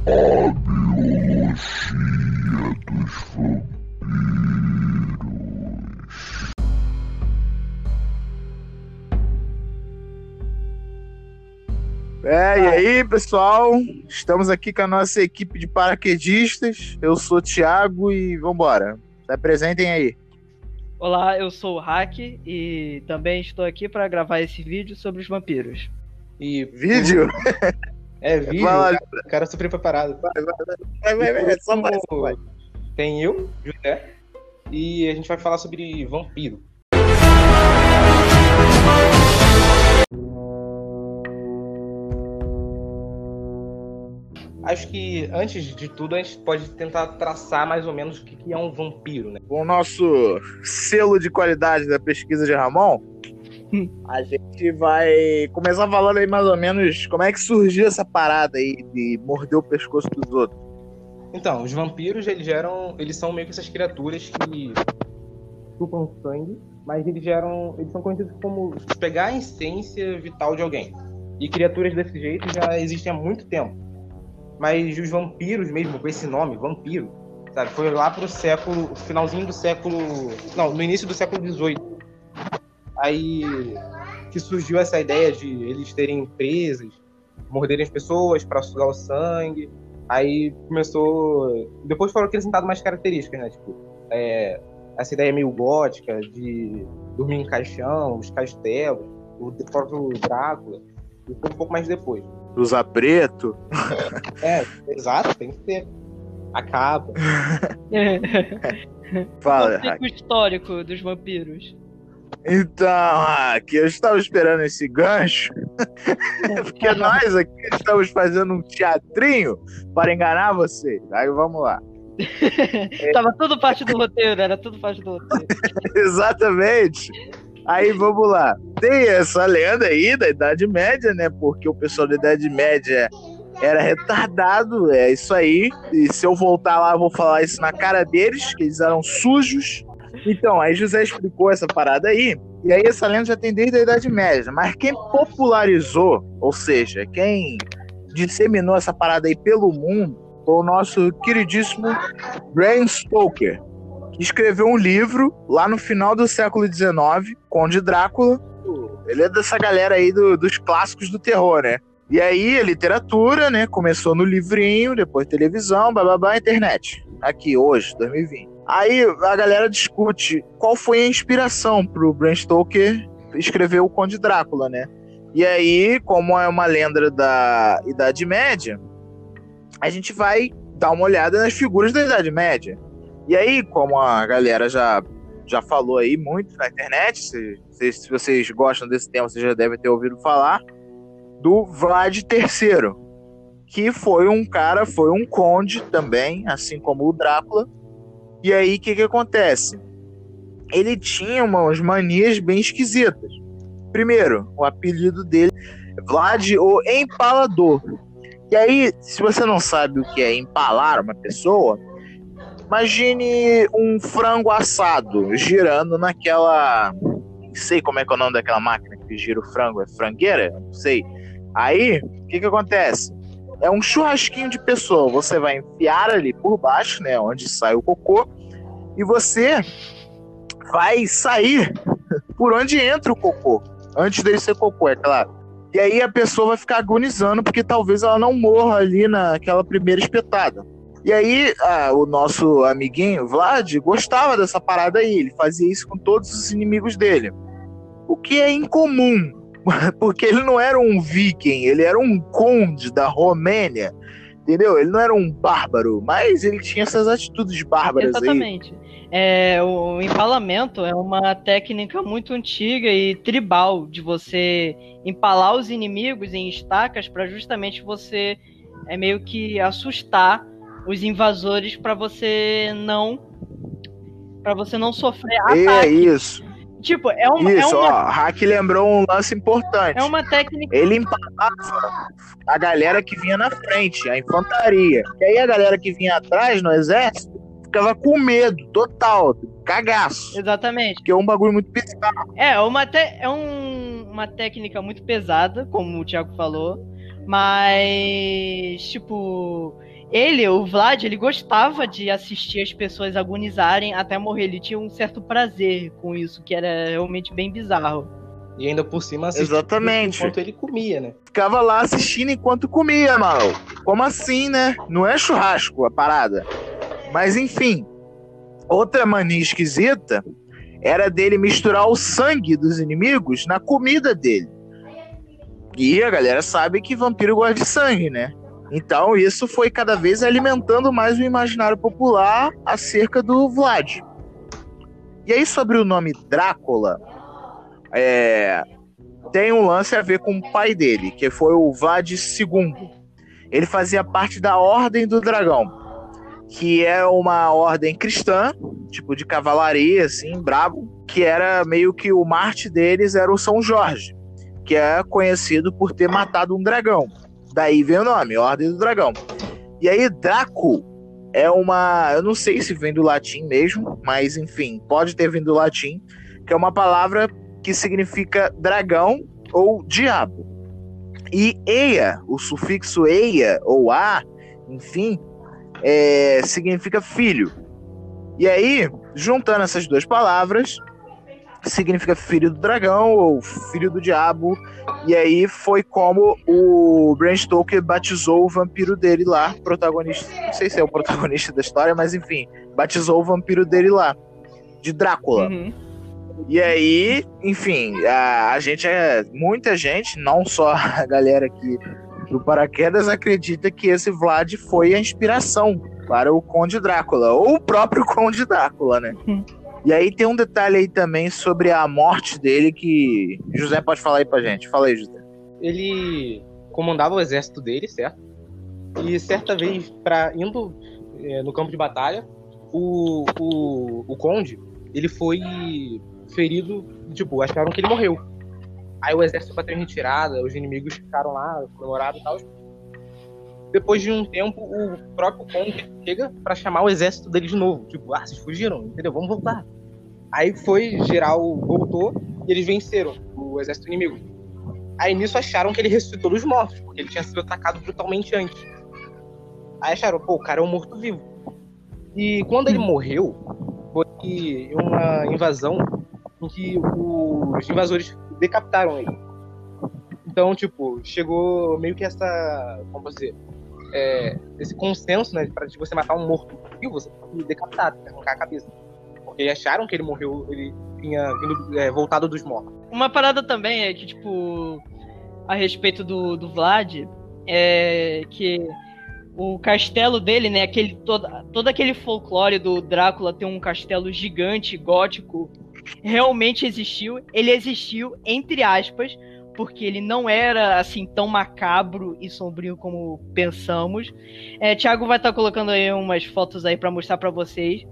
A biologia dos vampiros. É, e aí, pessoal? Estamos aqui com a nossa equipe de paraquedistas. Eu sou o Thiago e vambora. Se apresentem aí. Olá, eu sou o Hack e também estou aqui para gravar esse vídeo sobre os vampiros. E Vídeo? É vídeo, Vai lá. o cara super preparado. Vai, vai, vai, vai, vai, vai, só vai, só vai. Tem eu, José, e a gente vai falar sobre vampiro. Acho que antes de tudo a gente pode tentar traçar mais ou menos o que que é um vampiro, né? Com o nosso selo de qualidade da pesquisa de Ramon, a gente vai começar falando aí mais ou menos como é que surgiu essa parada aí de morder o pescoço dos outros. Então, os vampiros eles geram, eles são meio que essas criaturas que chupam sangue, mas eles geram, eles são conhecidos como pegar a essência vital de alguém. E criaturas desse jeito já existem há muito tempo. Mas os vampiros mesmo, com esse nome, vampiro, sabe, foi lá pro século, finalzinho do século, não, no início do século XVIII. Aí que surgiu essa ideia de eles terem presas, morderem as pessoas para sugar o sangue. Aí começou. Depois foram acrescentadas mais características, né? Tipo, é, essa ideia meio gótica de dormir em caixão, os castelos, o próprio Drácula. E foi um pouco mais depois. Usar preto. É, exato, tem que ter. Acaba. Fala, o histórico dos vampiros? Então, Hack, eu estava esperando esse gancho, porque nós aqui estamos fazendo um teatrinho para enganar vocês. Aí vamos lá. Tava tudo parte do roteiro, era tudo parte do roteiro. Exatamente. Aí vamos lá. Tem essa lenda aí da Idade Média, né? Porque o pessoal da Idade Média era retardado, é isso aí. E se eu voltar lá, eu vou falar isso na cara deles, que eles eram sujos. Então, aí José explicou essa parada aí. E aí essa lenda já tem desde a Idade Média. Mas quem popularizou, ou seja, quem disseminou essa parada aí pelo mundo, foi o nosso queridíssimo Bram Stoker que escreveu um livro lá no final do século XIX, Conde Drácula. Ele é dessa galera aí do- dos clássicos do terror, né? E aí, a literatura, né? Começou no livrinho, depois televisão, bababá, internet. Aqui, hoje, 2020. Aí a galera discute qual foi a inspiração pro Bram Stoker escrever o Conde Drácula, né? E aí, como é uma lenda da Idade Média, a gente vai dar uma olhada nas figuras da Idade Média. E aí, como a galera já, já falou aí muito na internet, se, se, se vocês gostam desse tema, vocês já devem ter ouvido falar, do Vlad III, que foi um cara, foi um conde também, assim como o Drácula. E aí, o que, que acontece? Ele tinha umas manias bem esquisitas. Primeiro, o apelido dele Vlad o Empalador. E aí, se você não sabe o que é empalar uma pessoa, Imagine um frango assado girando naquela. Não sei como é que é o nome daquela máquina que gira o frango. É frangueira? Não sei. Aí, o que que acontece? É um churrasquinho de pessoa. Você vai enfiar ali por baixo, né? Onde sai o cocô. E você vai sair por onde entra o cocô. Antes dele ser cocô, é claro. E aí a pessoa vai ficar agonizando porque talvez ela não morra ali naquela primeira espetada. E aí, o nosso amiguinho, Vlad, gostava dessa parada aí. Ele fazia isso com todos os inimigos dele. O que é incomum, porque ele não era um viking, ele era um conde da Romênia. Entendeu? Ele não era um bárbaro, mas ele tinha essas atitudes bárbaras aí. Exatamente. É, o empalamento é uma técnica muito antiga e tribal de você empalar os inimigos em estacas para justamente você é meio que assustar os invasores para você não para você não sofrer É ataque. isso. Tipo, é uma, é Isso, ó. uma, Hack lembrou um lance importante. é uma técnica Ele empalava a galera que vinha na frente, a infantaria. E aí a galera que vinha atrás no exército ficava com medo total, cagaço. exatamente. Porque é um bagulho muito pesado. É, uma te- é um- uma técnica muito pesada, como o Thiago falou, Mas, tipo, ele, o Vlad, ele gostava de assistir as pessoas agonizarem até morrer. Ele tinha um certo prazer com isso, que era realmente bem bizarro. E ainda por cima assistia Exatamente. enquanto ele comia, né? Ficava lá assistindo enquanto comia, mano. Como assim, né? Não é churrasco a parada. Mas enfim, outra mania esquisita era dele misturar o sangue dos inimigos na comida dele. E a galera sabe que vampiro gosta de sangue, né? Então isso foi cada vez alimentando mais o imaginário popular acerca do Vlad. E aí sobre o nome Drácula, é, tem um lance a ver com o pai dele, que foi o Vlad II. Ele fazia parte da Ordem do Dragão, que é uma ordem cristã, tipo de cavalaria, assim, brabo, que era meio que o Marte deles era o São Jorge, que é conhecido por ter matado um dragão. Daí vem o nome, Ordem do Dragão. E aí, Draco é uma. Eu não sei se vem do latim mesmo, mas enfim, pode ter vindo do latim, que é uma palavra que significa dragão ou diabo. E eia, o sufixo eia ou a, enfim, é, significa filho. E aí, juntando essas duas palavras, significa filho do dragão ou filho do diabo. E aí foi como o Bram Stoker batizou o vampiro dele lá, protagonista. Não sei se é o protagonista da história, mas enfim, batizou o vampiro dele lá, de Drácula. Uhum. E aí, enfim, a, a gente é. Muita gente, não só a galera aqui do Paraquedas, acredita que esse Vlad foi a inspiração para o Conde Drácula, ou o próprio Conde Drácula, né? Hum. E aí tem um detalhe aí também sobre a morte dele que. José pode falar aí pra gente. Fala aí, José. Ele comandava o exército dele, certo? E certa vez, pra, indo é, no campo de batalha, o, o, o conde, ele foi ferido, tipo, acharam que ele morreu. Aí o exército bateu em retirada, os inimigos ficaram lá, comemorados e tal. Depois de um tempo, o próprio conde chega pra chamar o exército dele de novo. Tipo, ah, vocês fugiram, entendeu? Vamos voltar. Aí foi, geral voltou e eles venceram o exército inimigo. Aí nisso acharam que ele ressuscitou dos mortos, porque ele tinha sido atacado brutalmente antes. Aí acharam, pô, o cara é um morto-vivo. E quando ele morreu, foi uma invasão em que os invasores decapitaram ele. Então, tipo, chegou meio que essa. Como dizer? É, esse consenso, né? De você matar um morto vivo, você que arrancar a cabeça. Porque acharam que ele morreu, ele tinha vindo, é, voltado dos mortos. Uma parada também é que, tipo, a respeito do, do Vlad, é que o castelo dele, né, aquele, todo, todo aquele folclore do Drácula ter um castelo gigante, gótico, realmente existiu. Ele existiu, entre aspas, porque ele não era assim tão macabro e sombrio como pensamos. É, Thiago vai estar colocando aí umas fotos aí para mostrar para vocês.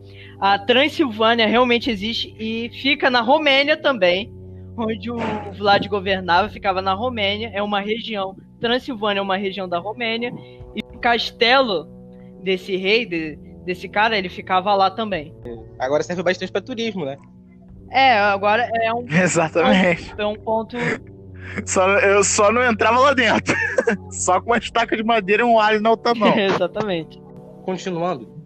A Transilvânia realmente existe e fica na Romênia também, onde o Vlad governava, ficava na Romênia, é uma região. Transilvânia é uma região da Romênia e o castelo desse rei, de, desse cara, ele ficava lá também. Agora serve bastante para turismo, né? É, agora é um, Exatamente. é um ponto Só, eu só não entrava lá dentro. só com uma estaca de madeira e um alho na outra mão. Exatamente. Continuando,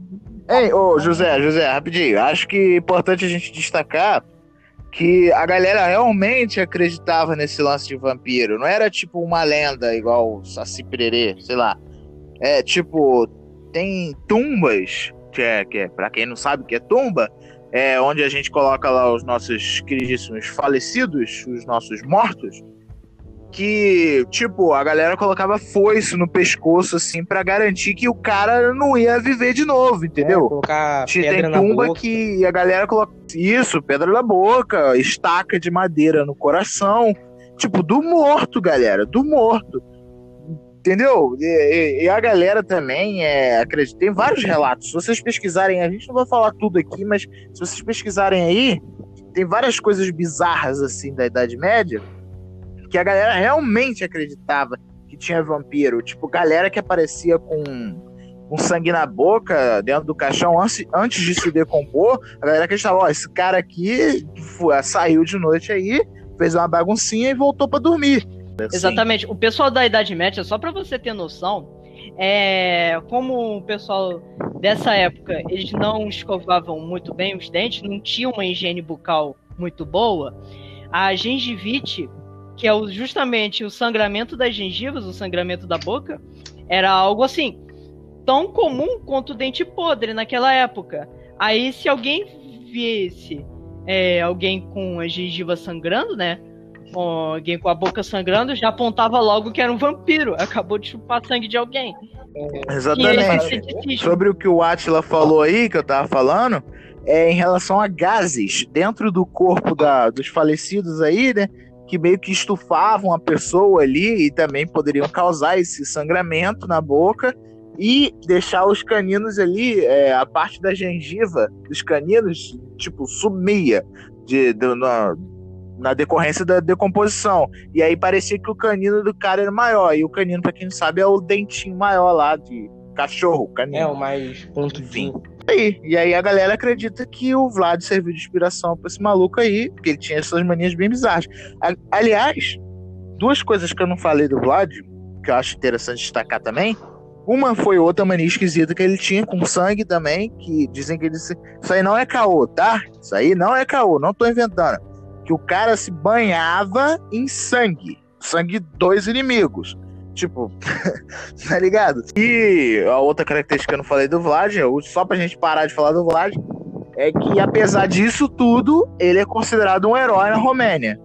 Ei, ô José, José, rapidinho. Acho que é importante a gente destacar que a galera realmente acreditava nesse lance de vampiro. Não era tipo uma lenda igual Saci Pererê, sei lá. É tipo, tem tumbas, que é, que é pra quem não sabe o que é tumba, é onde a gente coloca lá os nossos queridíssimos falecidos, os nossos mortos. Que, tipo, a galera colocava foice no pescoço, assim, pra garantir que o cara não ia viver de novo, entendeu? É, colocar Tinha- pedra tem na tumba boca. que a galera coloca isso, pedra na boca, estaca de madeira no coração. Tipo, do morto, galera, do morto. Entendeu? E, e- e a galera também é, acredita. Tem vários relatos. Se vocês pesquisarem, a gente não vai falar tudo aqui, mas se vocês pesquisarem aí, tem várias coisas bizarras assim da Idade Média que a galera realmente acreditava que tinha vampiro. Tipo, galera que aparecia com com sangue na boca, dentro do caixão, antes, de se decompor, a galera acreditava, ó, esse cara aqui fu- saiu de noite aí, fez uma baguncinha e voltou pra dormir. Assim. Exatamente. O pessoal da Idade Média, só pra você ter noção, é, como o pessoal dessa época, eles não escovavam muito bem os dentes, não tinha uma higiene bucal muito boa, a gengivite, que é justamente o sangramento das gengivas, o sangramento da boca, era algo assim, tão comum quanto o dente podre naquela época. Aí, se alguém visse é, alguém com a gengiva sangrando, né? com alguém com a boca sangrando, já apontava logo que era um vampiro. Acabou de chupar sangue de alguém. E Exatamente. ceticismo. Sobre o que o Atila falou aí, que eu tava falando, é em relação a gases dentro do corpo da- dos falecidos aí, né? Que meio que estufavam a pessoa ali e também poderiam causar esse sangramento na boca e deixar os caninos ali, é, a parte da gengiva dos caninos, tipo, sumia de, do- na, na decorrência da decomposição. E aí parecia que o canino do cara era maior. E o canino, pra quem não sabe, é o dentinho maior lá de cachorro, canino. É o mais pontudinho. Aí. E aí a galera acredita que o Vlad serviu de inspiração pra esse maluco aí, porque ele tinha essas manias bem bizarras. Aliás, duas coisas que eu não falei do Vlad, que eu acho interessante destacar também. Uma foi outra mania esquisita que ele tinha com sangue também, que dizem que ele se... Isso aí não é caô, tá? Isso aí não é caô, não tô inventando. Que o cara se banhava em sangue. Sangue de dois inimigos. Tipo, tá ligado? E a outra característica que eu não falei do Vlad, só pra gente parar de falar do Vlad, é que apesar disso tudo, ele é considerado um herói na Romênia.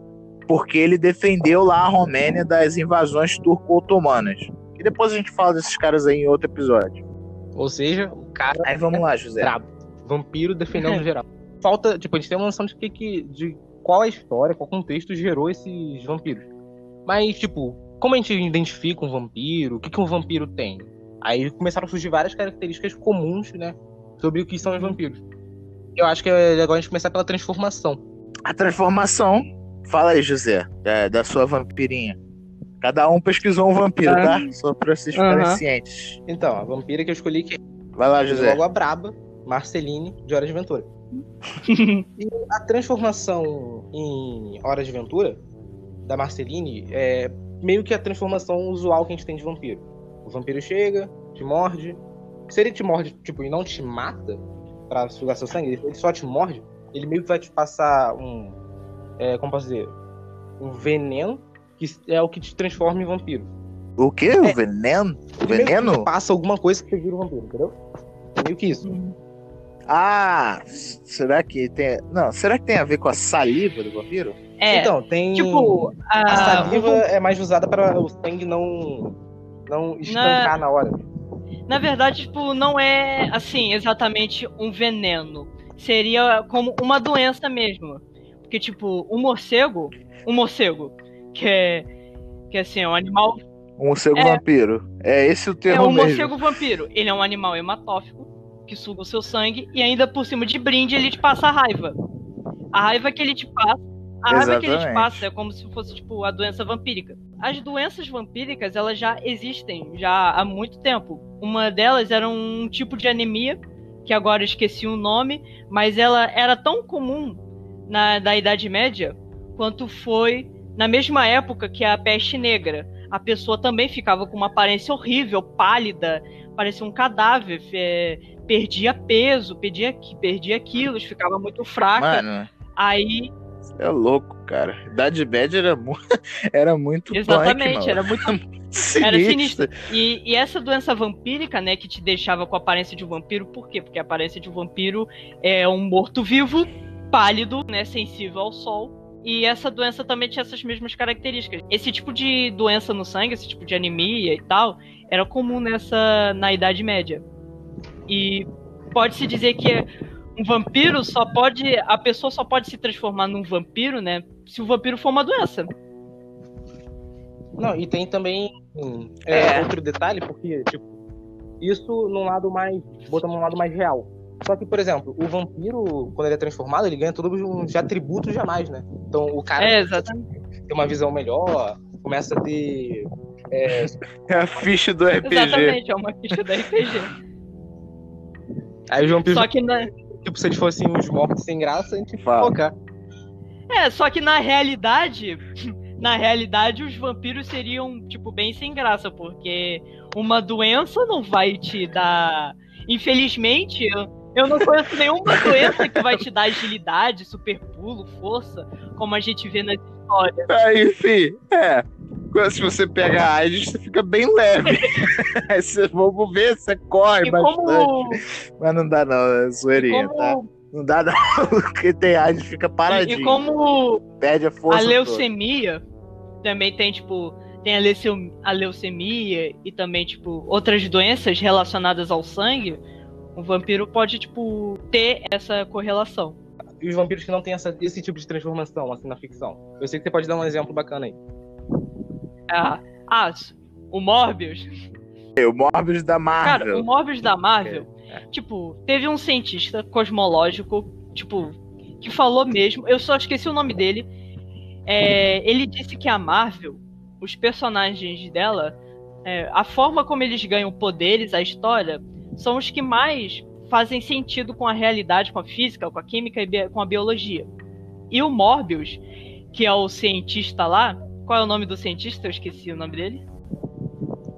Porque ele defendeu lá a Romênia das invasões turco-otomanas. E depois a gente fala desses caras aí em outro episódio. Ou seja, o cara Aí vamos lá, José. brabo. Vampiro defendendo geral. Falta, tipo, a gente tem uma noção de que, que de qual a história, qual contexto gerou esses vampiros. Mas, tipo, como a gente identifica um vampiro, o que, que um vampiro tem? Aí começaram a surgir várias características comuns, né? Sobre o que são os vampiros. Eu acho que é legal a gente começar pela transformação. A transformação. Fala aí, José, da, da sua vampirinha. Cada um pesquisou um vampiro, Ah. tá? Só pra vocês ficarem. Ah. cientes. Então, a vampira que eu escolhi que Vai lá, é José. logo a braba, Marceline, de Hora de Aventura. E a transformação em Hora de Aventura da Marceline é meio que a transformação usual que a gente tem de vampiro. O vampiro chega, te morde. Se ele te morde, tipo, e não te mata pra sugar seu sangue, ele só te morde, ele meio que vai te passar um. É, como posso dizer? Um veneno que é o que te transforma em vampiro. O quê? O veneno? O veneno? passa alguma coisa que você vira um vampiro, entendeu? É meio que isso. Ah, será que tem. Não, será que tem a ver com a saliva do vampiro? É, Então, tem. tipo, a, A saliva o- é mais usada para o sangue não não estancar na hora. na verdade, tipo, não é assim exatamente um veneno. Seria como uma doença mesmo. Porque, tipo, um morcego, um morcego, que é, que assim, é um animal. Um morcego É. vampiro. É esse o É termo um mesmo. morcego vampiro. Ele é um animal hematófico que suga o seu sangue e ainda por cima de brinde ele te passa a raiva. A raiva que ele te passa. A raiva que ele te Exatamente. passa é como se fosse tipo a doença vampírica. As doenças vampíricas, elas já existem já há muito tempo. Uma delas era um tipo de anemia, que agora eu esqueci o nome, mas ela era tão comum na da Idade Média quanto foi na mesma época que a peste negra. A pessoa também ficava com uma aparência horrível, pálida, parecia um cadáver, é, perdia peso, perdia, perdia quilos, ficava muito fraca. Mano, Aí, você é louco, cara. Idade média era, mu... era muito exatamente, punk, era muito Sinistro. Era sinistro. E, e essa doença vampírica, né, que te deixava com a aparência de um vampiro, por quê? Porque a aparência de um vampiro é um morto-vivo, pálido, né, sensível ao sol. E essa doença também tinha essas mesmas características. Esse tipo de doença no sangue, esse tipo de anemia e tal, era comum nessa na Idade Média. E pode-se dizer que um vampiro só pode. A pessoa só pode se transformar num vampiro, né? Se o vampiro for uma doença. Não, e tem também hum, é, É. outro detalhe, porque, tipo, isso num lado mais. botando num lado mais real. Só que, por exemplo, o vampiro, quando ele é transformado, ele ganha todos uns atributos jamais, né? Então o cara É, tem uma visão melhor, começa a ter. é, É a ficha do RPG. Exatamente, é uma ficha da RPG. Aí os vampiros, Só que na, tipo, se eles fossem uns mortos sem graça, a gente Fala. focar. é, só que na realidade, na realidade, os vampiros seriam, tipo, bem sem graça, porque uma doença não vai te dar. Infelizmente, eu, eu não conheço nenhuma doença que vai te dar agilidade, super pulo, força, como a gente vê nas histórias. É, enfim, é. Se você pega a AIDS, você fica bem leve. Aí você, vamos ver, você corre E bastante. como, Mas não dá não, é zoeirinha, tá? como, Não dá não, porque tem AIDS, fica paradinho. e como Perde a força a toda. leucemia também tem, tipo, tem a, leucem- a leucemia e também, tipo, outras doenças relacionadas ao sangue, o vampiro pode, tipo, ter essa correlação. E os vampiros que não têm essa- esse tipo de transformação, assim, na ficção. Eu sei que você pode dar um exemplo bacana aí. Ah, ah, o Morbius. O Morbius da Marvel. Cara, o Morbius da Marvel, É. tipo, teve um cientista cosmológico, tipo, que falou mesmo, eu só esqueci o nome dele. É, ele disse que a Marvel, os personagens dela, é, a forma como eles ganham poderes, a história, são os que mais fazem sentido com a realidade, com a física, com a química e com a biologia. E o Morbius, que é o cientista lá, qual é o nome do cientista? Eu esqueci o nome dele.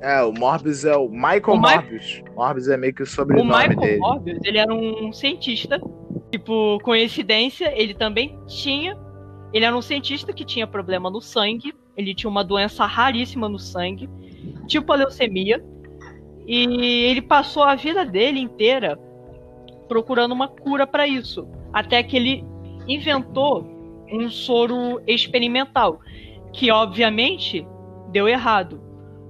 É, o Morbius é o Michael O Morbius. Morbius é meio que o O sobrenome Michael dele. Morbius, ele era um cientista. Tipo, coincidência, ele também tinha. Ele era um cientista que tinha problema no sangue. Ele tinha uma doença raríssima no sangue, tipo a leucemia. E ele passou a vida dele inteira procurando uma cura para isso. Até que ele inventou um soro experimental. Que obviamente deu errado.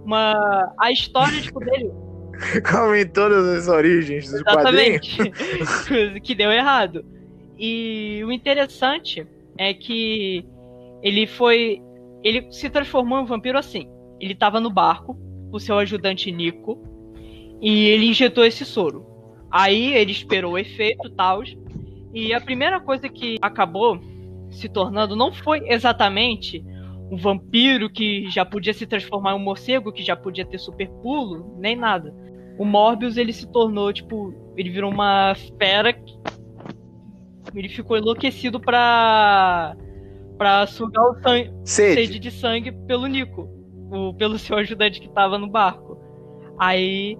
Uma, a história tipo, dele Como em todas as origens dos quadrinhos. Exatamente. que deu errado. E o interessante é que ele foi. Ele se transformou em um vampiro assim. Ele tava no barco, o seu ajudante Nico, e ele injetou esse soro. Aí ele esperou o efeito tal. E a primeira coisa que acabou se tornando não foi exatamente um vampiro que já podia se transformar em um morcego, que já podia ter super pulo, nem nada o Morbius ele se tornou, tipo, ele virou uma fera. que- Ele ficou enlouquecido pra. pra sugar o sangue, Sede. sede de sangue pelo Nico, o, pelo seu ajudante que tava no barco. Aí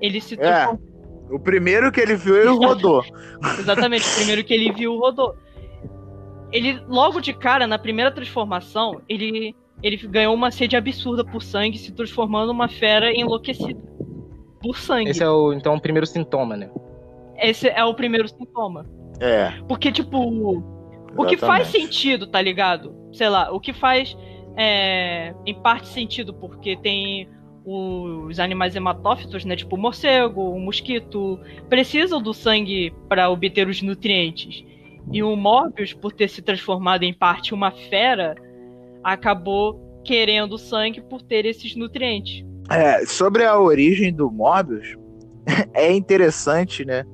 ele se É. transformou. O primeiro que ele viu, ele rodou. Exatamente, o primeiro que ele viu rodou. Ele, logo de cara, na primeira transformação, ele, ele ganhou uma sede absurda por sangue, se transformando numa fera enlouquecida. Por sangue. Esse é o, então, o primeiro sintoma, né? Esse é o primeiro sintoma. É. Porque, tipo, o que faz sentido, tá ligado? Sei lá, o que faz é, em parte sentido, porque tem os animais hematófitos, né? Tipo o morcego, o mosquito, precisam do sangue para obter os nutrientes. E o Morbius, por ter se transformado em parte uma fera, acabou querendo sangue por ter esses nutrientes. É, sobre a origem do Morbius, é interessante, né?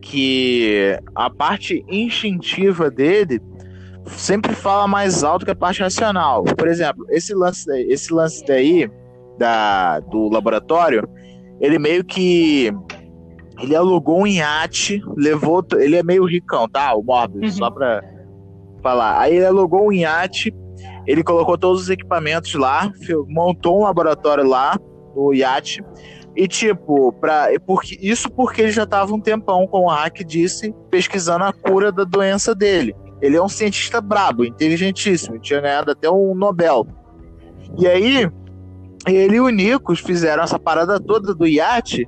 Que a parte instintiva dele sempre fala mais alto que a parte racional. Por exemplo, esse lance, daí- esse lance daí da, do laboratório, ele meio que ele alugou um iate, levou, ele é meio ricão, tá? O Morbius, Uhum. só pra falar. Aí ele alugou um iate, ele colocou todos os equipamentos lá, montou um laboratório lá, no iate. E tipo, pra, porque, isso porque ele já tava um tempão, como o Hack disse, pesquisando a cura da doença dele. Ele é um cientista brabo, inteligentíssimo, tinha ganhado até um Nobel. E aí, ele e o Nikos fizeram essa parada toda do iate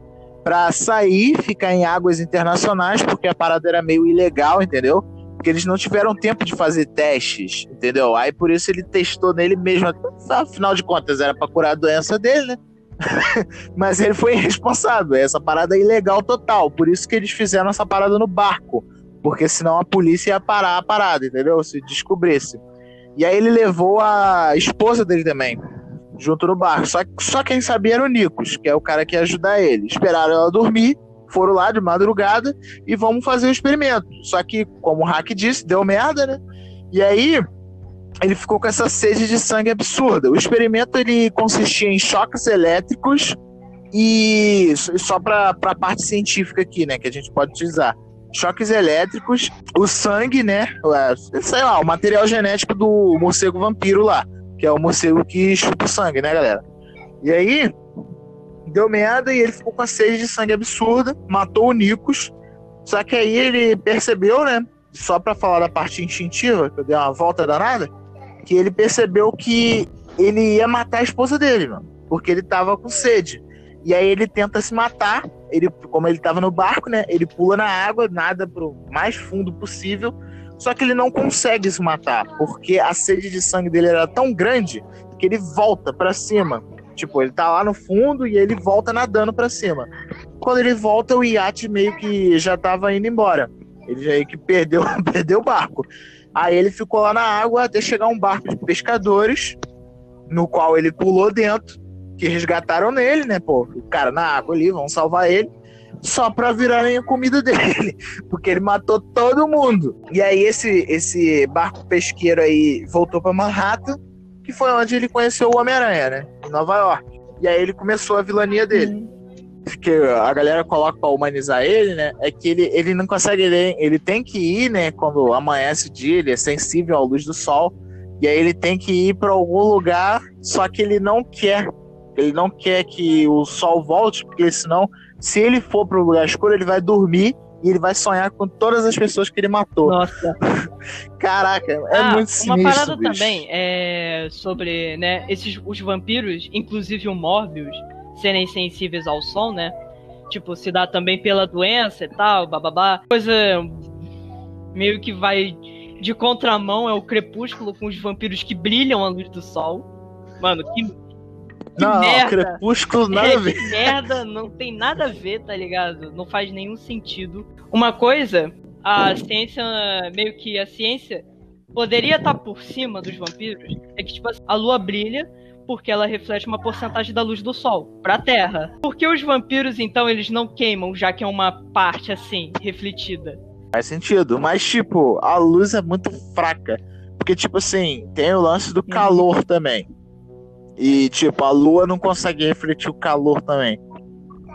pra sair, ficar em águas internacionais, porque a parada era meio ilegal, entendeu? Porque eles não tiveram tempo de fazer testes, entendeu? Aí por isso ele testou nele mesmo. Afinal de contas, era pra curar a doença dele, né? Mas ele foi irresponsável. Essa parada é ilegal total. Por isso que eles fizeram essa parada no barco. Porque senão a polícia ia parar a parada, entendeu? Se descobrisse. E aí ele levou a esposa dele também, junto no barco. Só, só quem sabia era o Nikos, que é o cara que ia ajudar ele. Esperaram ela dormir, foram lá de madrugada e vamos fazer o experimento. Só que, como o Hack disse, deu merda, né? E aí ele ficou com essa sede de sangue absurda. O experimento ele consistia em choques elétricos e só para a parte científica aqui, né, que a gente pode utilizar. Choques elétricos, o sangue, né, sei lá, o material genético do morcego vampiro lá. Que é o morcego que chupa o sangue, né, galera? E aí, deu merda e ele ficou com a sede de sangue absurda, matou o Nikos. Só que aí ele percebeu, né? Só pra falar da parte instintiva, que eu dei uma volta danada, que ele percebeu que ele ia matar a esposa dele, mano, porque ele tava com sede. E aí ele tenta se matar, ele, como ele tava no barco, né? Ele pula na água, nada pro mais fundo possível. Só que ele não consegue se matar, porque a sede de sangue dele era tão grande que ele volta para cima. Tipo, ele tá lá no fundo e ele volta nadando para cima. Quando ele volta, o iate meio que já tava indo embora. Ele já que perdeu, perdeu o barco. Aí ele ficou lá na água até chegar um barco de pescadores, no qual ele pulou dentro, que resgataram nele, né, pô? O cara na água ali, vão salvar ele só pra virarem a comida dele, porque ele matou todo mundo. E aí esse esse barco pesqueiro aí voltou para Manhattan, que foi onde ele conheceu o Homem-Aranha, né, em Nova York. E aí ele começou a vilania dele. Uhum. Que a galera coloca para humanizar ele, né? É que ele, ele não consegue, ele, ele tem que ir, né? Quando amanhece o dia, ele é sensível à luz do sol. E aí ele tem que ir para algum lugar, só que ele não quer. Ele não quer que o sol volte, porque senão se ele for pro lugar escuro, ele vai dormir e ele vai sonhar com todas as pessoas que ele matou. Nossa. Caraca, é ah, muito sinistro. Uma parada bicho. também é sobre, né, esses os vampiros, inclusive o Morbius, serem sensíveis ao som, né? Tipo, se dá também pela doença e tal, bababá. Coisa meio que vai de contramão é o crepúsculo com os vampiros que brilham à luz do sol. Mano, que não, merda. Crepúsculo nada é, a ver. Que merda, não tem nada a ver, tá ligado? Não faz nenhum sentido. Uma coisa, a ciência, meio que a ciência poderia estar tá por cima dos vampiros, é que, tipo, a lua brilha porque ela reflete uma porcentagem da luz do sol pra Terra. Por que os vampiros, então, eles não queimam, já que é uma parte, assim, refletida? Faz sentido, mas, tipo, a luz é muito fraca. Porque, tipo assim, tem o lance do uhum. calor também. E, tipo, a lua não consegue refletir o calor também.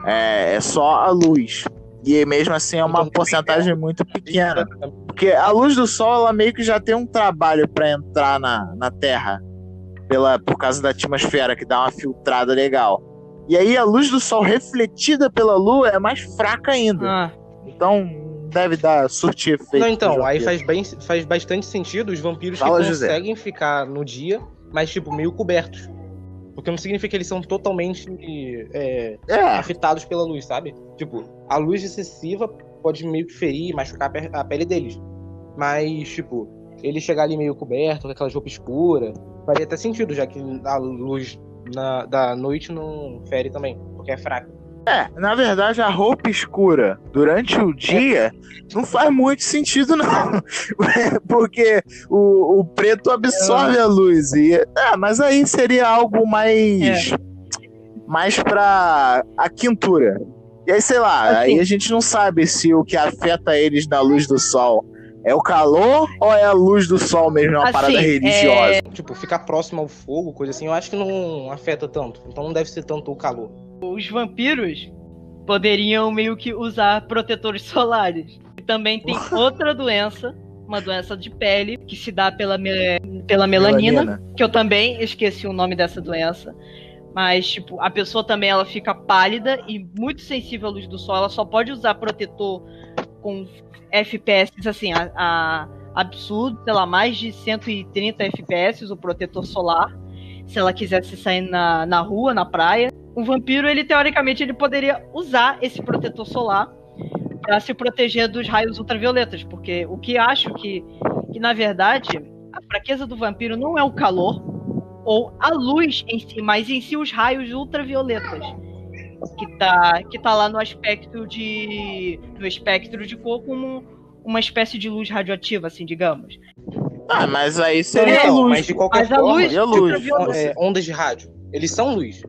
É, é só a luz. E mesmo assim é uma então, porcentagem muito pequena. Porque a luz do sol, ela meio que já tem um trabalho para entrar na, na Terra. Pela, por causa da atmosfera, que dá uma filtrada legal. E aí a luz do sol refletida pela lua é mais fraca ainda. Ah. Então deve dar surtir efeito. Não, então, aí faz, bem, faz bastante sentido os vampiros Fala, que conseguem José. ficar no dia, mas tipo, meio cobertos. Porque não significa que eles são totalmente é, é. afetados pela luz, sabe? Tipo, a luz excessiva pode meio que ferir, machucar a pele deles. Mas, tipo, ele chegar ali meio coberto, com aquela roupa escura, faria até sentido, já que a luz na, da noite não fere também, porque é fraca. É, na verdade, a roupa escura durante o dia não faz muito sentido, não. Porque o, o preto absorve a luz. E, é, mas aí seria algo mais. É. Mais pra a quintura. E aí, sei lá, assim, aí a gente não sabe se o que afeta eles na luz do sol é o calor ou é a luz do sol mesmo, é uma assim, parada religiosa? É... Tipo, ficar próximo ao fogo, coisa assim, eu acho que não afeta tanto. Então não deve ser tanto o calor os vampiros poderiam meio que usar protetores solares. E também tem outra doença, uma doença de pele, que se dá pela, me pela melanina, melanina, que eu também esqueci o nome dessa doença. Mas, tipo, a pessoa também ela fica pálida e muito sensível à luz do sol. Ela só pode usar protetor com FPS, assim, a, a absurdo, sei lá, mais de 130 FPS, o protetor solar. Se ela quisesse sair na, na rua, na praia um vampiro, ele teoricamente ele poderia usar esse protetor solar para se proteger dos raios ultravioletas, porque o que acho que, que na verdade a fraqueza do vampiro não é o calor ou a luz em si, mas em si os raios ultravioletas que tá que tá lá no aspecto de no espectro de cor como uma espécie de luz radioativa, assim, digamos. Ah, mas aí seria é, luz. Mas de qualquer mas forma, a luz, a luz. É, ondas de rádio. Eles são luz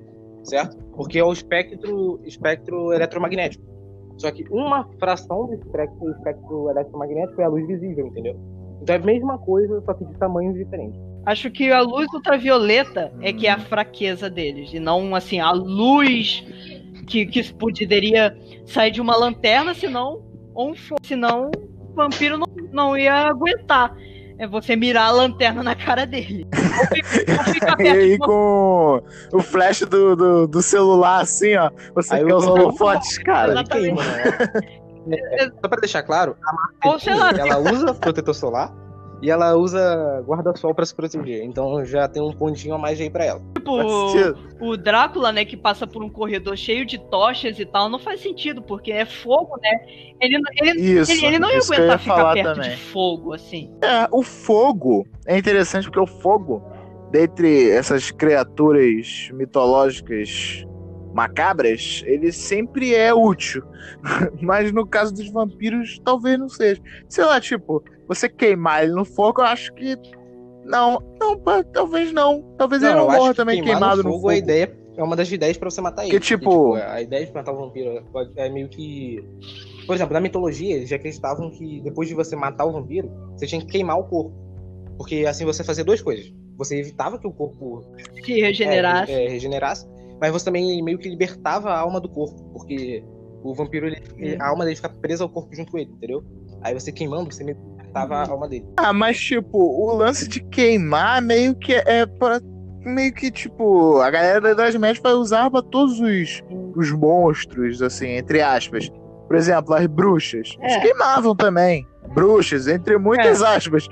certo? Porque é o espectro, espectro eletromagnético. Só que uma fração do espectro, espectro eletromagnético é a luz visível, entendeu? Então é a mesma coisa, só que de tamanhos diferentes. Acho que a luz ultravioleta é que é a fraqueza deles, e não assim, a luz que, que poderia sair de uma lanterna, senão, um senão o vampiro não, não ia aguentar. É você mirar a lanterna na cara dele. E aí com o flash do, do, do celular, assim, ó. Você Aí quer os holofotes, cara. Exatamente. Né? É, Só pra deixar claro, a marca Ou sei lá, ela usa protetor solar e ela usa guarda-sol pra se proteger. Então já tem um pontinho a mais aí pra ela. tipo, o Drácula, né, que passa por um corredor cheio de tochas e tal, não faz sentido, porque é fogo, né? Ele, ele, Isso. ele, ele não ia aguentar ia ficar perto também. de fogo, assim. É, o fogo é interessante porque o fogo, dentre essas criaturas mitológicas macabras, ele sempre é útil. Mas no caso dos vampiros, talvez não seja. Sei lá, tipo, você queimar ele no fogo, eu acho que. Não, não, talvez não. Talvez ele eu não morra que também queimado no no fogo, fogo. A ideia é uma das ideias pra você matar ele. Que, tipo- a ideia de matar o vampiro é meio que. Por exemplo, na mitologia, eles já acreditavam que depois de você matar o vampiro, você tinha que queimar o corpo. Porque assim você fazia duas coisas. Você evitava que o corpo Se regenerasse. é, é, regenerasse, mas você também meio que libertava a alma do corpo, porque o vampiro, ele, ele- a alma dele fica presa ao corpo junto com ele, entendeu? Aí você queimando, você meio que libertava a alma dele. Ah, mas tipo, o lance de queimar meio que é pra. Meio que, tipo, a galera da Idade Média vai usar pra todos os, os monstros, assim, entre aspas. Por exemplo, as bruxas. Eles É. queimavam também. Bruxas, entre muitas aspas.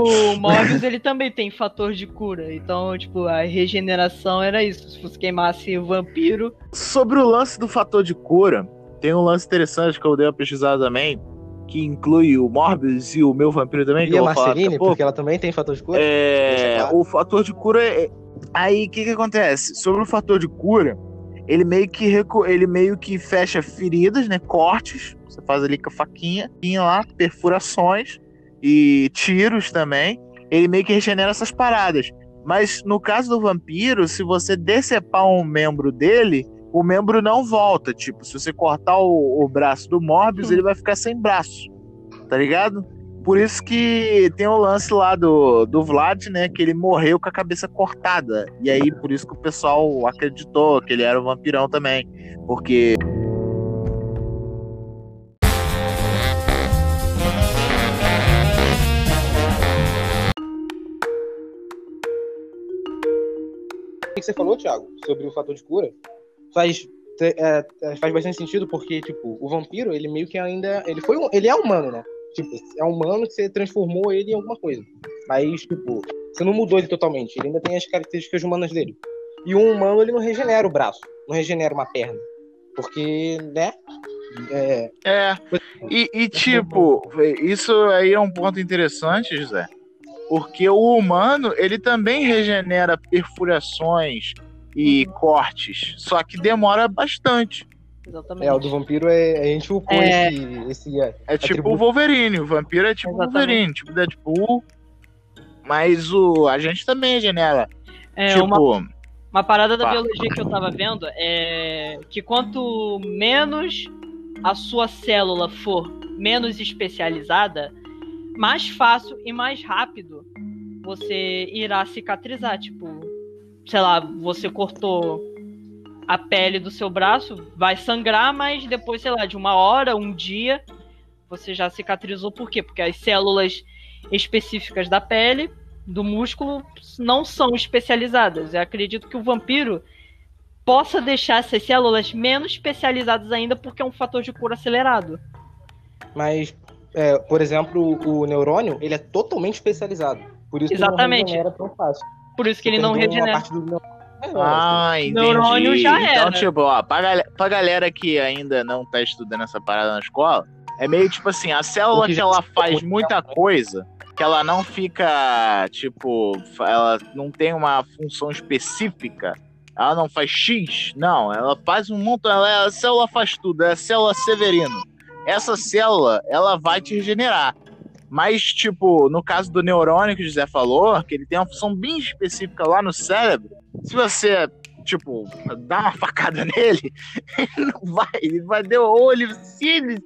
O Morbius, ele também tem fator de cura. Então, tipo, a regeneração era isso. Se você queimasse o vampiro. Sobre o lance do fator de cura, tem um lance interessante que eu dei uma pesquisada também, que inclui o Morbius e o meu vampiro também, que E eu a Marceline, pouco. porque ela também tem fator de cura. É, claro. o fator de cura é. Aí o que, que acontece? Sobre o fator de cura, ele meio que recu- ele meio que fecha feridas, né? Cortes. Você faz ali com a faquinha, faquinha lá, perfurações e tiros também. Ele meio que regenera essas paradas. Mas no caso do vampiro, se você decepar um membro dele, o membro não volta. Tipo, se você cortar o, o braço do Morbius, ele vai ficar sem braço. Tá ligado? Por isso que tem o lance lá do, do Vlad, né? Que ele morreu com a cabeça cortada. E aí, por isso que o pessoal acreditou que ele era um vampirão também. Porque. Que você falou, Thiago, sobre o fator de cura, faz, é, é, faz bastante sentido porque, tipo, o vampiro, ele meio que ainda. Ele foi ele é humano, né? Tipo, é humano que você transformou ele em alguma coisa. Mas, tipo, você não mudou ele totalmente. Ele ainda tem as características humanas dele. E um humano, ele não regenera o braço, não regenera uma perna. Porque, né? É, É. E, e, tipo, isso aí é um ponto interessante, José. Porque o humano, ele também regenera perfurações e cortes. Só que demora bastante. Exatamente. é, o do vampiro é. A gente upou É. esse. esse é, É tipo Atributo. o Wolverine. O vampiro é tipo o Exatamente. Wolverine, tipo Deadpool. Mas o a gente também regenera. É, tipo, uma, uma parada da Pá. biologia que eu tava vendo é que quanto menos a sua célula for menos especializada, mais fácil e mais rápido você irá cicatrizar. Tipo, sei lá, você cortou a pele do seu braço, vai sangrar, mas depois, sei lá, de uma hora, um dia, você já cicatrizou. Por quê? Porque as células específicas da pele, do músculo, não são especializadas. Eu acredito que o vampiro possa deixar essas células menos especializadas ainda, porque é um fator de cura acelerado. Mas, é, por exemplo, o neurônio, ele é totalmente especializado. Por isso que ele Exatamente. não regenera tão fácil. Por isso que ele não regenera. parte do neurônio. É, Ah, entendi. Neurônio já então, era. tipo, ó, pra, gal- pra galera que ainda não tá estudando essa parada na escola, é meio tipo assim, a célula Porque que ela faz muita coisa, que ela não fica, tipo, ela não tem uma função específica, ela não faz X, não, ela faz um montão, ela, é- a célula faz tudo, é a célula Severino. Essa célula, ela vai te regenerar. Mas, tipo, no caso do neurônio que o José falou, que ele tem uma função bem específica lá no cérebro, se você, tipo, dar uma facada nele, ele não vai, ele vai dar ou ele, se ele,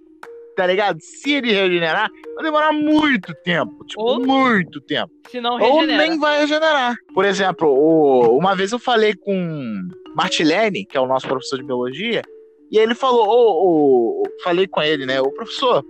tá ligado? Se ele regenerar, vai demorar muito tempo, tipo, Ou- muito tempo. Se não Ou regenera. nem vai regenerar. Por exemplo, o- uma vez eu falei com Martilene, que é o nosso professor de biologia, e ele falou, ô, ô, falei com ele, né, o professor,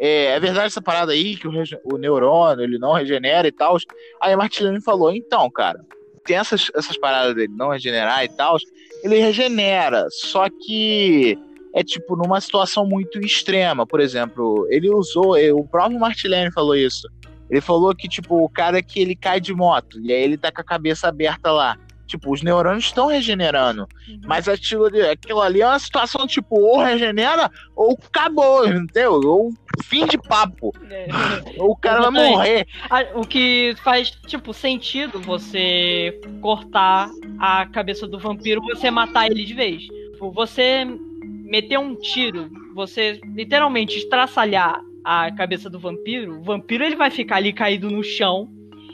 é, é verdade essa parada aí que o, o neurônio ele não regenera e tal. Aí a Martilene falou, então, cara, tem essas, essas paradas dele não regenerar e tal, ele regenera, só que é tipo numa situação muito extrema. Por exemplo, ele usou, eh, o próprio Martilene falou isso. Ele falou que, tipo, o cara que ele cai de moto, e aí ele tá com a cabeça aberta lá. Tipo, os neurônios estão regenerando. Uhum. Mas aquilo ali, aquilo ali é uma situação, tipo, ou regenera ou acabou, entendeu? Ou fim de papo. É. Ou o cara vai morrer. O que faz, tipo, sentido você cortar a cabeça do vampiro, você matar ele de vez. Tipo, Você meter um tiro, você literalmente estraçalhar a cabeça do vampiro, o vampiro ele vai ficar ali caído no chão.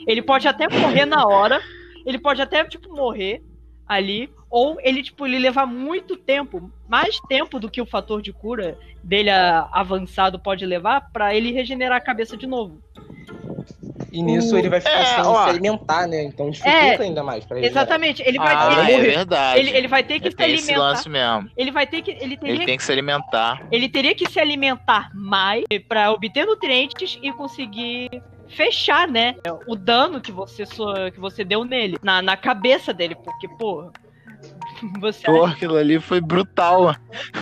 Ele pode até morrer na hora, ele pode até, tipo, morrer ali, ou ele, tipo, ele levar muito tempo, mais tempo do que o fator de cura dele avançado pode levar, pra ele regenerar a cabeça de novo. E nisso ele vai ficar É, sem ó. se alimentar, né? Então dificulta É, ainda mais pra ele. Exatamente, ele vai Ah, ter é que, verdade. ele, ele vai ter que É, se tem esse alimentar. lance mesmo. Ele vai ter que ele teria Ele tem que se alimentar. ele teria que se alimentar mais para obter nutrientes e conseguir fechar, né, o dano que você que você deu nele, na, na cabeça dele, porque pô, você Pô, aquilo ali foi brutal.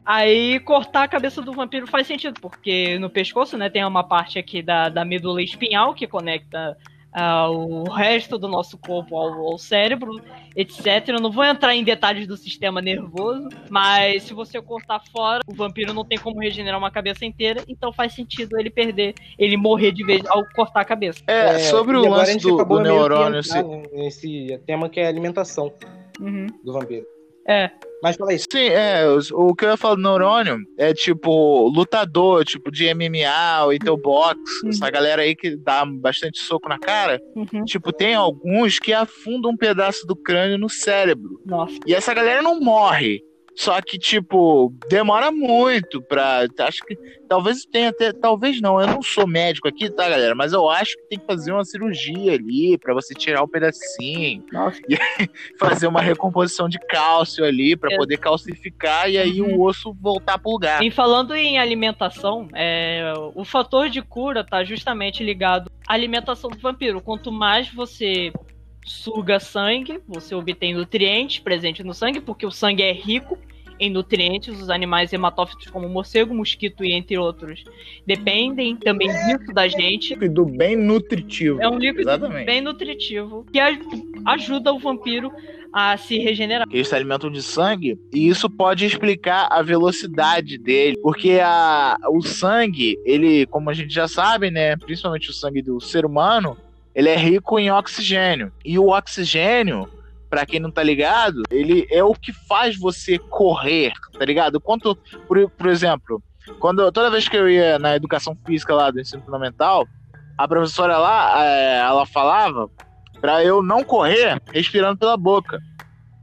Aí cortar a cabeça do vampiro faz sentido, porque no pescoço, né, tem uma parte aqui da, da medula espinhal que conecta ah, o resto do nosso corpo ao, ao cérebro, etc. Eu não vou entrar em detalhes do sistema nervoso, mas se você cortar fora, o vampiro não tem como regenerar uma cabeça inteira, então faz sentido ele perder, ele morrer de vez ao cortar a cabeça. É, sobre e o lance do, do neurônio. se- Nesse tema que é a alimentação Uhum. do vampiro. É. Mas fala isso. Sim, é, o que eu ia falar do neurônio é tipo lutador, tipo de MMA ou então boxe, Uhum. essa galera aí que dá bastante soco na cara. Uhum. Tipo, tem alguns que afundam um pedaço do crânio no cérebro. Nossa. E essa galera não morre. Só que, tipo, demora muito pra. Acho que. Talvez tenha até. Talvez não, eu não sou médico aqui, tá, galera? Mas eu acho que tem que fazer uma cirurgia ali pra você tirar o pedacinho. Nossa. E fazer uma recomposição de cálcio ali pra É. poder calcificar e aí Uhum. o osso voltar pro lugar. E falando em alimentação, é, o fator de cura tá justamente ligado à alimentação do vampiro. Quanto mais você suga sangue, você obtém nutrientes presentes no sangue, porque o sangue é rico em nutrientes. Os animais hematófitos como morcego, mosquito e entre outros dependem também disso da gente. Líquido bem nutritivo. É um líquido Exatamente. bem nutritivo que aj- ajuda o vampiro a se regenerar. Eles se alimentam de sangue e isso pode explicar a velocidade dele, porque a, o sangue, ele, como a gente já sabe, né, principalmente o sangue do ser humano, ele é rico em oxigênio. E o oxigênio, pra quem não tá ligado, ele é o que faz você correr, tá ligado? Quanto, por, por exemplo, quando toda vez que eu ia na educação física lá do ensino fundamental, a professora lá, é, ela falava pra eu não correr respirando pela boca.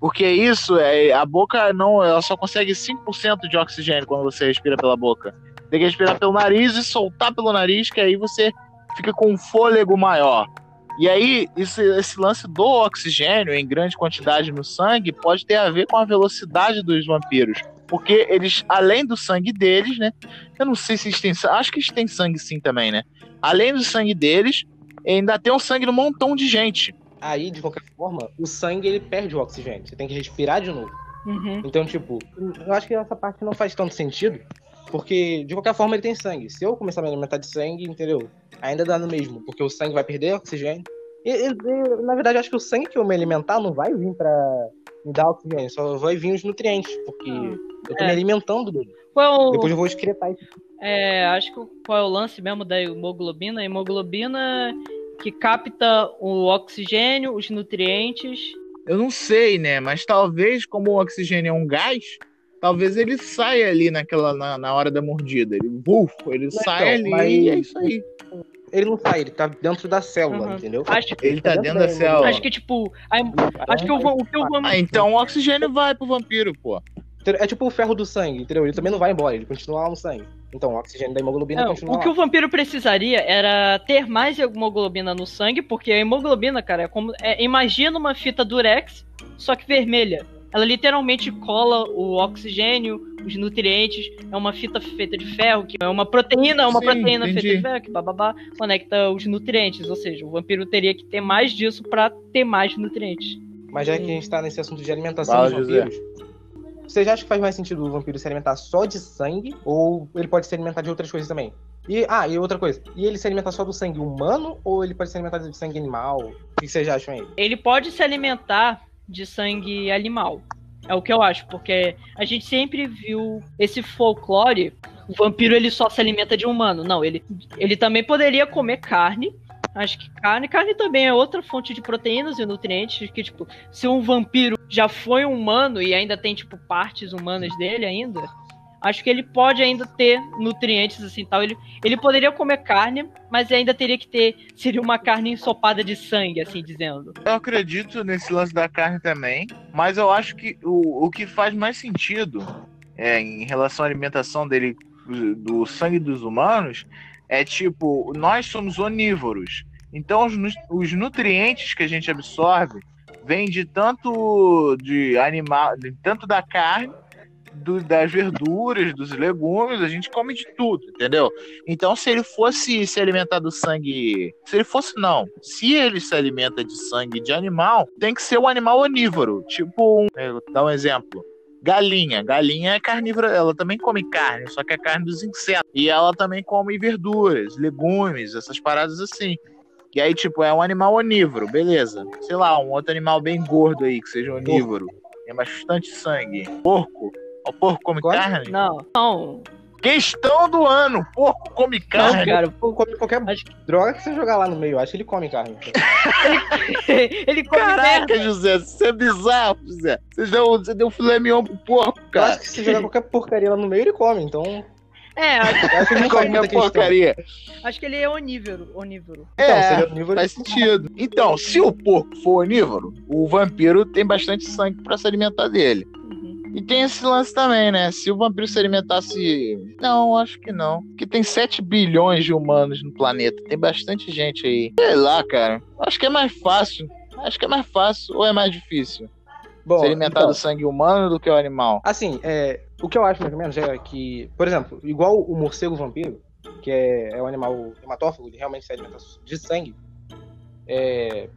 Porque isso é a boca não, ela só consegue 5% de oxigênio quando você respira pela boca. Tem que respirar pelo nariz e soltar pelo nariz, que aí você fica com um fôlego maior. E aí, esse, esse lance do oxigênio em grande quantidade no sangue pode ter a ver com a velocidade dos vampiros. Porque eles, além do sangue deles, né? Eu não sei se eles têm sangue. Acho que eles têm sangue sim também, né? Além do sangue deles, ainda tem um sangue de um montão de gente. Aí, de qualquer forma, o sangue ele perde o oxigênio. Você tem que respirar de novo. Uhum. Então, tipo, eu acho que essa parte não faz tanto sentido. Porque, de qualquer forma, ele tem sangue. Se eu começar a me alimentar de sangue, entendeu? Ainda dá no mesmo, porque o sangue vai perder oxigênio. E, e- e, na verdade, eu acho que o sangue que eu me alimentar não vai vir pra me dar oxigênio, só vai vir os nutrientes, porque eu tô é. me alimentando dele. Qual, Depois eu vou excretar isso. É, acho que qual é o lance mesmo da hemoglobina? A hemoglobina que capta o oxigênio, os nutrientes. Eu não sei, né? Mas talvez, como o oxigênio é um gás, talvez ele saia ali naquela, na, na hora da mordida. Ele, buf, ele sai ali mas- e é isso aí. Ele não sai, ele tá dentro da célula, Uhum. entendeu? Acho, Ele tá dentro da da célula. acho que, tipo, a- acho que o, va- o que o va- Ah, então o oxigênio vai pro vampiro, pô. É tipo o ferro do sangue, entendeu? Ele também não vai embora, ele continua lá no sangue. Então, o oxigênio da hemoglobina É, continua o que lá. o vampiro precisaria era ter mais hemoglobina no sangue, porque a hemoglobina, cara, é como. é, imagina uma fita durex, só que vermelha. Ela literalmente cola o oxigênio, os nutrientes, é uma fita feita de ferro, que é uma proteína, uma Sim, proteína entendi. feita de ferro, que bababá, conecta os nutrientes, ou seja, o vampiro teria que ter mais disso pra ter mais nutrientes. Mas já que a gente tá nesse assunto de alimentação Fala, dos José. vampiros, vocês acham que faz mais sentido o vampiro se alimentar só de sangue? Ou ele pode se alimentar de outras coisas também? E, ah, e outra coisa, e ele se alimenta só do sangue humano ou ele pode se alimentar de sangue animal? O que vocês acham aí? Ele pode se alimentar de sangue animal. É o que eu acho, porque a gente sempre viu esse folclore. O vampiro ele só se alimenta de humano. Não, ele, ele também poderia comer carne. Acho que carne, carne também é outra fonte de proteínas e nutrientes. Que, tipo, se um vampiro já foi humano e ainda tem, tipo, partes humanas dele ainda, acho que ele pode ainda ter nutrientes assim tal. Ele, ele poderia comer carne, mas ainda teria que ter. Seria uma carne ensopada de sangue, assim dizendo. Eu acredito nesse lance da carne também, mas eu acho que o, o que faz mais sentido é, em relação à alimentação dele, do sangue dos humanos, é tipo, nós somos onívoros. Então os, os nutrientes que a gente absorve vêm de tanto de animal, de tanto da carne, do- das verduras, dos legumes, a gente come de tudo, entendeu? Então, se ele fosse se alimentar do sangue. Se ele fosse, não. Se ele se alimenta de sangue de animal, tem que ser um animal onívoro. Tipo, um, dar um exemplo. Galinha. Galinha é carnívora, ela também come carne, só que é carne dos insetos. E ela também come verduras, legumes, essas paradas assim. E aí, tipo, é um animal onívoro, beleza. Sei lá, um outro animal bem gordo aí, que seja onívoro. Tem bastante sangue. Porco. O porco come carne? Não, não. Questão do ano. Porco come Não, carne. cara. Ou come qualquer Acho droga que você jogar lá no meio, acho que ele come carne. ele come merda. Caraca, José, isso é bizarro, José. Você deu, você deu filé mignon pro porco, Eu cara. acho que se jogar qualquer porcaria lá no meio, ele come, então. É, acho, Eu acho que ele não questão. porcaria. acho que ele é onívoro. onívoro. Então, É, seria onívoro. Faz sentido. Então, se o porco for onívoro, o vampiro tem bastante sangue pra se alimentar dele. E tem esse lance também, né? Se o vampiro se alimentasse. Não, acho que não. Porque tem 7 bilhões de humanos no planeta. Tem bastante gente aí. Sei lá, cara. Acho que é mais fácil. Acho que é mais fácil ou é mais difícil? Bom, se alimentar então, do sangue humano do que o animal. Assim, é, o que eu acho mais ou menos é que, por exemplo, igual o morcego vampiro, que é, é um animal hematófago, ele realmente se alimenta de sangue, é,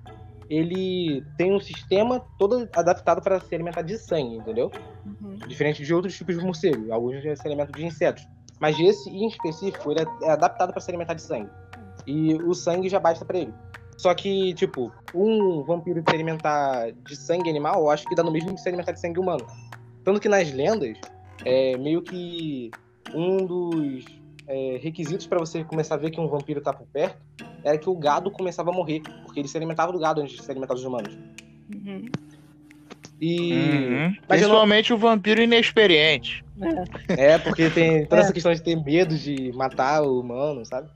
ele tem um sistema todo adaptado para se alimentar de sangue, entendeu? Uhum. Diferente de outros tipos de morcego, alguns já se alimentam de insetos. Mas esse em específico, ele é adaptado para se alimentar de sangue. E o sangue já basta para ele. Só que, tipo, um vampiro se alimentar de sangue animal, eu acho que dá no mesmo que se alimentar de sangue humano. Tanto que nas lendas, é meio que um dos é, requisitos para você começar a ver que um vampiro tá por perto era que o gado começava a morrer, porque ele se alimentava do gado antes de se alimentar dos humanos. Uhum. E. Uhum. Mas eu não- Principalmente o vampiro inexperiente. É, porque tem toda É. essa questão de ter medo de matar o humano, sabe?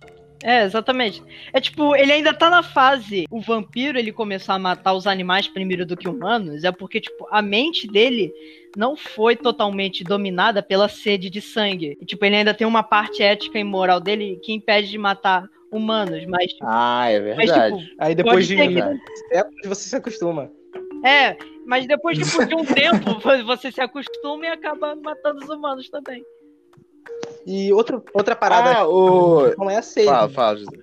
É, exatamente. É tipo, ele ainda tá na fase. O vampiro ele começar a matar os animais primeiro do que humanos. É porque, tipo, a mente dele não foi totalmente dominada pela sede de sangue. E, tipo, ele ainda tem uma parte ética e moral dele que impede de matar humanos. Mas, tipo, Ah, é mas, verdade. tipo, Aí depois de que- séculos você se acostuma. é, mas depois tipo, de um tempo você se acostuma e acaba matando os humanos também. E outra, outra parada Ah, o. não é a sede. Fala, fala, José.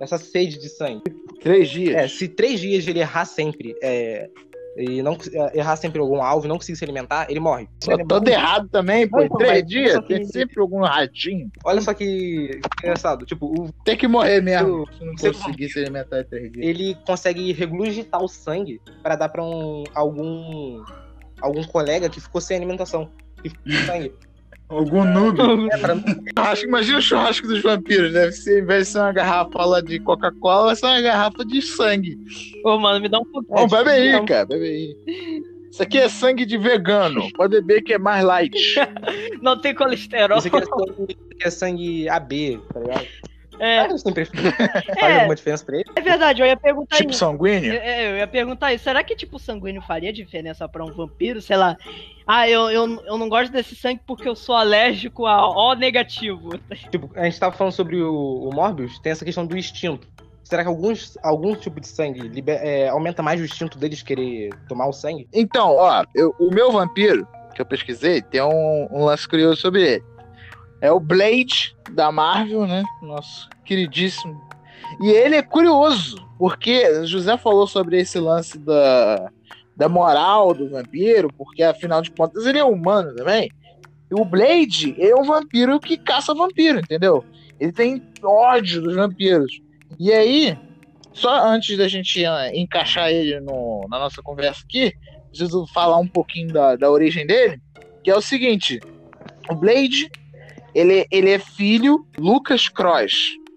Essa sede de sangue. Três dias. É, se três dias ele errar sempre é, e não é, errar sempre algum alvo e não conseguir se alimentar, ele morre. Só todo errado também, pô. Não, Em três mas- dias que- tem sempre algum ratinho. Olha só que engraçado. Tipo, o- Tem que morrer mesmo. Se não conseguir se alimentar em três dias. ele consegue regurgitar o sangue para dar pra um, algum algum colega que ficou sem alimentação. Que ficou sem sangue. Algum noob. É, imagina o churrasco dos vampiros. Deve ser, ao invés de ser uma garrafa lá de Coca-Cola, vai ser uma garrafa de sangue. Ô, mano, me dá um pouquinho. Bom, bebe aí, Não. cara. Bebe aí. Isso aqui é sangue de vegano. Pode beber que é mais light. Não tem colesterol. Isso aqui é sangue, isso aqui é sangue AB, tá ligado? É, Ah, isso tem preferência. Faz é, alguma diferença pra ele? é verdade, eu ia perguntar tipo isso. sanguíneo. É, eu ia perguntar isso. Será que, tipo, sanguíneo faria diferença pra um vampiro? Sei lá. Ah, eu, eu, eu não gosto desse sangue porque eu sou alérgico a O negativo. Tipo, a gente tava falando sobre o, o Morbius, tem essa questão do instinto. Será que alguns, algum tipo de sangue liber- é, aumenta mais o instinto deles querer tomar o sangue? Então, ó, eu- o meu vampiro, que eu pesquisei, tem um, um lance curioso sobre ele. É o Blade da Marvel, né? Nosso queridíssimo. E ele é curioso, porque José falou sobre esse lance da, da moral do vampiro, porque afinal de contas ele é humano também. E o Blade é um vampiro que caça vampiro, entendeu? Ele tem ódio dos vampiros. E aí, só antes da gente ah, encaixar ele no- na nossa conversa aqui, preciso falar um pouquinho da, da origem dele, que é o seguinte: o Blade, ele, ele é filho Lucas Cross.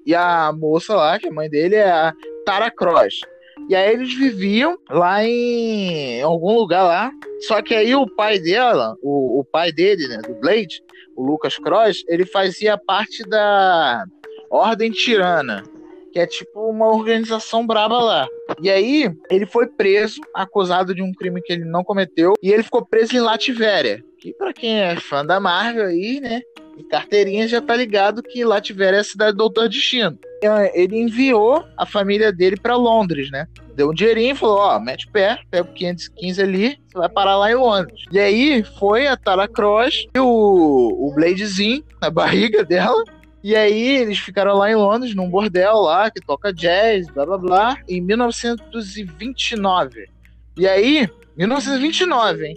E a moça lá, que é mãe dele, é a Tara Cross. E aí eles viviam lá em algum lugar lá. Só que aí o pai dela, o, o pai dele, né, do Blade, o Lucas Cross, ele fazia parte da Ordem Tirana, que é tipo uma organização braba lá. E aí, ele foi preso, acusado de um crime que ele não cometeu, e ele ficou preso em Lativéria. Que pra quem é fã da Marvel aí, né, e carteirinha já tá ligado que Lativéria é a cidade do Doutor Destino. E, Ele enviou a família dele pra Londres, né? Deu um dinheirinho e falou: Ó, mete pé, pega o 515 ali, você vai parar lá em Londres. E aí foi a Tara Cross e o, o Bladezinho na barriga dela. E aí eles ficaram lá em Londres, num bordel lá, que toca jazz, blá blá blá, em 1929. E aí, 1929, hein?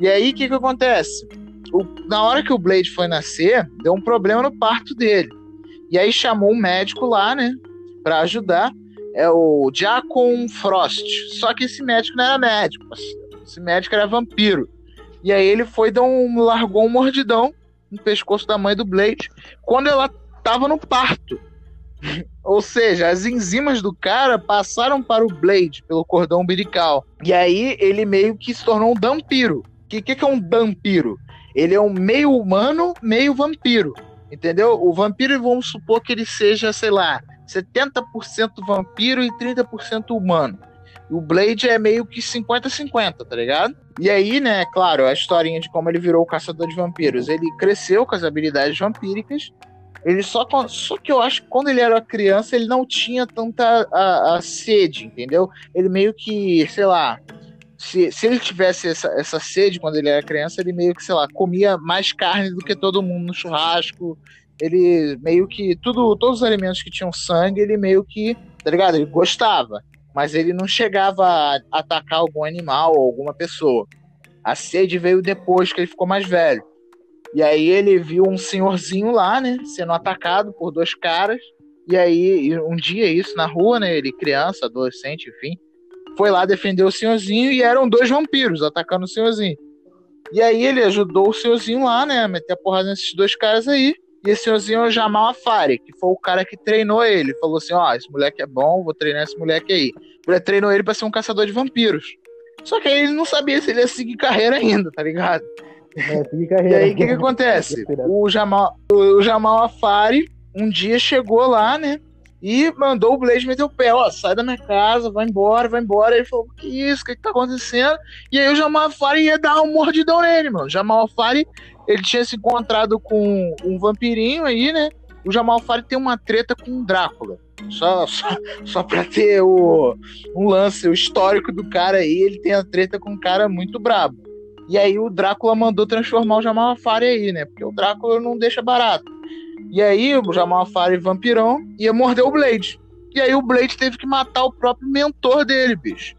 E aí, o que que acontece? O- na hora que o Blade foi nascer, deu um problema no parto dele. E aí chamou um médico lá, né, pra ajudar. É o Jacon Frost. Só que esse médico não era médico, esse médico era vampiro. E aí ele foi dar um largou um mordidão no pescoço da mãe do Blade quando ela tava no parto. Ou seja, as enzimas do cara passaram para o Blade pelo cordão umbilical. E aí ele meio que se tornou um vampiro. O que, que, que é um vampiro? Ele é um meio humano, meio vampiro. Entendeu? O vampiro, vamos supor que ele seja, sei lá, 70% vampiro e 30% humano. O Blade é meio que 50-50, tá ligado? E aí, né, claro, a historinha de como ele virou o caçador de vampiros. Ele cresceu com as habilidades vampíricas. Ele só, só que eu acho que quando ele era criança, ele não tinha tanta a, a sede, entendeu? Ele meio que, sei lá, se, se ele tivesse essa, essa sede quando ele era criança, ele meio que, sei lá, comia mais carne do que todo mundo no churrasco. Ele meio que. Tudo, todos os alimentos que tinham sangue, ele meio que. Tá ligado? Ele gostava. Mas ele não chegava a atacar algum animal ou alguma pessoa. A sede veio depois que ele ficou mais velho. E aí ele viu um senhorzinho lá, né? Sendo atacado por dois caras. E aí, um dia, isso na rua, né? Ele, criança, adolescente, enfim foi lá defender o senhorzinho e eram dois vampiros atacando o senhorzinho. E aí ele ajudou o senhorzinho lá, né, a meter a porrada nesses dois caras aí. E esse senhorzinho é o Jamal Afari, que foi o cara que treinou ele. Falou assim: ó, esse moleque é bom, vou treinar esse moleque aí. Ele treinou ele pra ser um caçador de vampiros. Só que aí ele não sabia se ele ia seguir carreira ainda, tá ligado? É, E aí, o que que acontece? O Jamal, o Jamal Afari um dia chegou lá, né? E mandou o Blaze meter o pé, ó, sai da minha casa, vai embora, vai embora. Ele falou, que isso, o que, que tá acontecendo? E aí o Jamal Afari ia dar um mordidão nele, mano. O Jamal Afari, ele tinha se encontrado com um vampirinho aí, né? O Jamal Afari tem uma treta com o Drácula. Só, só, só pra ter o, um lance, o histórico do cara aí, ele tem a treta com um cara muito brabo. E aí o Drácula mandou transformar o Jamal Afari aí, né? Porque o Drácula não deixa barato. E aí o Jamal Afari vampirão ia morder o Blade. E aí o Blade teve que matar o próprio mentor dele, bicho.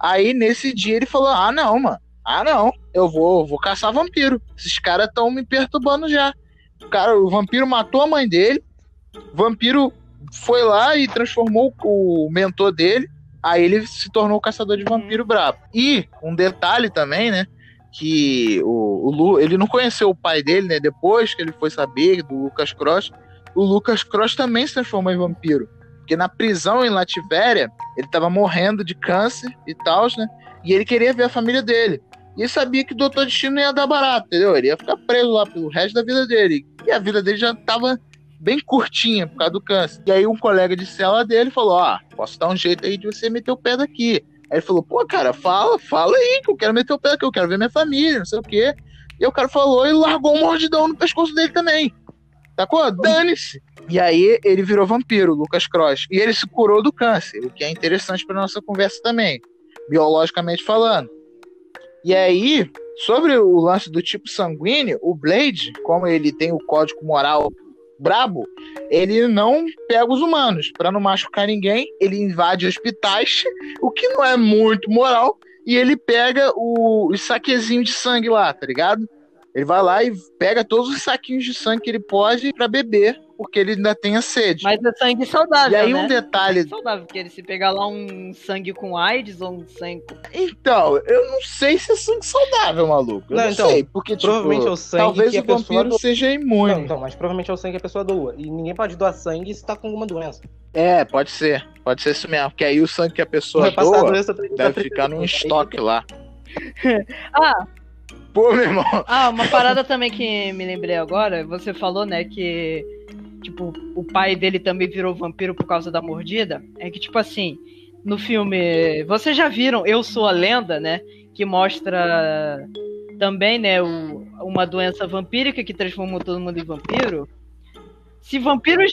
Aí nesse dia ele falou: "Ah, não, mano. Ah, não. Eu vou, vou caçar vampiro. Esses caras estão me perturbando já." O cara, o vampiro matou a mãe dele. O vampiro foi lá e transformou o mentor dele. Aí ele se tornou o caçador de vampiro brabo. E um detalhe também, né? Que o, o Lu, ele não conheceu o pai dele, né? Depois que ele foi saber do Lucas Cross, o Lucas Cross também se transformou em vampiro. Porque na prisão em Lativéria, ele tava morrendo de câncer e tal, né? E ele queria ver a família dele. E ele sabia que o Doutor Destino ia dar barato, entendeu? Ele ia ficar preso lá pelo resto da vida dele. E a vida dele já tava bem curtinha por causa do câncer. E aí um colega de cela dele falou: Ó, posso dar um jeito aí de você meter o pé daqui. Aí ele falou, pô, cara, fala, fala aí, que eu quero meter o pé aqui, eu quero ver minha família, não sei o quê. E o cara falou e largou um mordidão no pescoço dele também. Sacou? Dane-se. E aí ele virou vampiro, Lucas Cross. E ele se curou do câncer, o que é interessante para nossa conversa também, biologicamente falando. E aí, sobre o lance do tipo sanguíneo, o Blade, como ele tem o código moral brabo, ele não pega os humanos. Para não machucar ninguém, ele invade hospitais, o que não é muito moral, e ele pega o, os saquezinhos de sangue lá, tá ligado? Ele vai lá e pega todos os saquinhos de sangue que ele pode para beber, porque ele ainda tem a sede. Mas é sangue saudável. E aí né? um detalhe. É saudável, porque ele se pegar lá um sangue com AIDS ou um sangue. Então, eu não sei se é sangue saudável, maluco. Eu não, Não, então, sei, porque tipo, provavelmente é o sangue talvez que a o vampiro pessoa doa. seja imune. Não, então, mas provavelmente é o sangue que a pessoa doa. E ninguém pode doar sangue se tá com alguma doença. É, pode ser. Pode ser isso mesmo. Porque aí o sangue que a pessoa Vai passar a doa doença deve ficar num estoque lá. Ah, Pô, meu irmão. ah, uma parada também que me lembrei agora, você falou, né, que tipo, o pai dele também virou vampiro por causa da mordida. É que, tipo assim, no filme. Vocês já viram Eu Sou a Lenda, né? Que mostra também, né, o- uma doença vampírica que transformou todo mundo em vampiro. Se vampiros.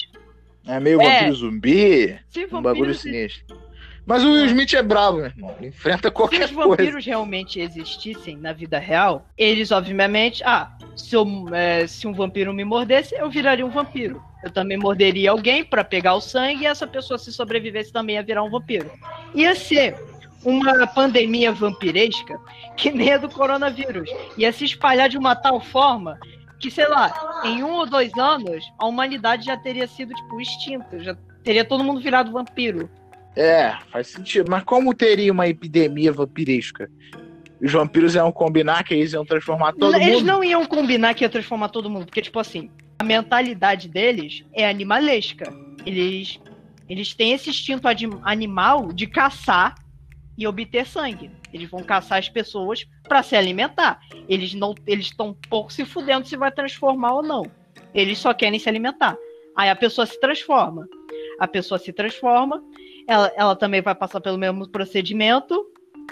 É meio É. vampiro zumbi. Se Um bagulho vampiros sinistro. Mas o Will Smith é bravo, meu irmão. Ele enfrenta Se qualquer os coisa. vampiros realmente existissem na vida real, eles obviamente, ah, se, eu, é, se um vampiro me mordesse, eu viraria um vampiro. Eu também morderia alguém pra pegar o sangue e essa pessoa, se sobrevivesse, também ia virar um vampiro. Ia ser uma pandemia vampiresca que nem a do coronavírus. Ia se espalhar de uma tal forma que, sei lá, em um ou dois anos, a humanidade já teria sido, tipo, extinta. Já teria todo mundo virado vampiro. É, faz sentido. Mas como teria uma epidemia vampiresca? Os vampiros iam combinar que eles iam transformar todo eles mundo? não iam combinar que ia transformar todo mundo, porque, tipo assim, a mentalidade deles é animalesca. Eles, eles têm esse instinto animal de caçar e obter sangue. Eles vão caçar as pessoas pra se alimentar. Eles não, eles estão pouco se fudendo se vai transformar ou não. Eles só querem se alimentar. Aí a pessoa se transforma. A pessoa se transforma, ela, ela também vai passar pelo mesmo procedimento,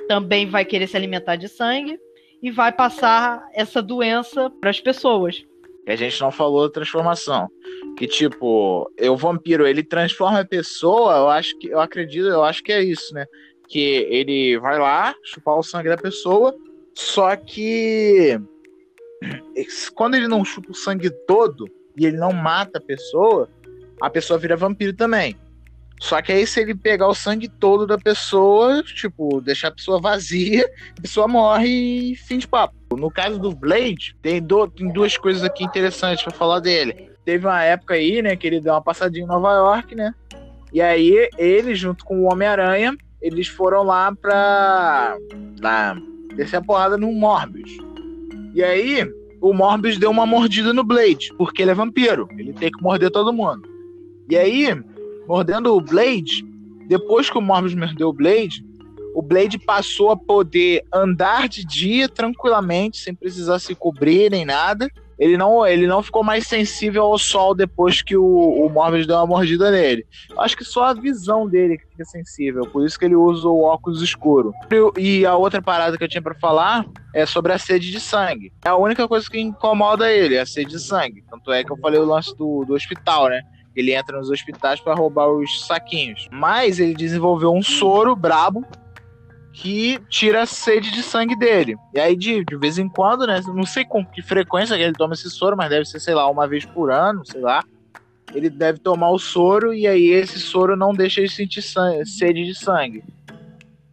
também vai querer se alimentar de sangue e vai passar essa doença para as pessoas. Que a gente não falou da transformação. Que tipo, o vampiro, ele transforma a pessoa, eu acho que, eu acredito, eu acho que é isso, né? Que ele vai lá, chupar o sangue da pessoa, só que quando ele não chupa o sangue todo e ele não mata a pessoa, a pessoa vira vampiro também. Só que aí, se ele pegar o sangue todo da pessoa, tipo, deixar a pessoa vazia, a pessoa morre e fim de papo. No caso do Blade, tem, do- tem duas coisas aqui interessantes pra falar dele. Teve uma época aí, né, que ele deu uma passadinha em Nova York, né? E aí, ele, junto com o Homem-Aranha, eles foram lá pra. lá, descer a porrada no Morbius. E aí, o Morbius deu uma mordida no Blade, porque ele é vampiro. Ele tem que morder todo mundo. E aí, mordendo o Blade, depois que o Morbius mordeu o Blade, o Blade passou a poder andar de dia tranquilamente, sem precisar se cobrir nem nada. Ele não, ele não ficou mais sensível ao sol depois que o, o Morbius deu uma mordida nele. Acho que só a visão dele que fica sensível, por isso que ele usa o óculos escuro. E a outra parada que eu tinha pra falar é sobre a sede de sangue. É a única coisa que incomoda ele, a sede de sangue. Tanto é que eu falei o lance do, do hospital, né? Ele entra nos hospitais pra roubar os saquinhos. Mas ele desenvolveu um soro brabo que tira a sede de sangue dele. E aí, de, de vez em quando, né? Não sei com que frequência que ele toma esse soro, mas deve ser, sei lá, uma vez por ano, sei lá. Ele deve tomar o soro e aí esse soro não deixa ele sentir san- sede de sangue.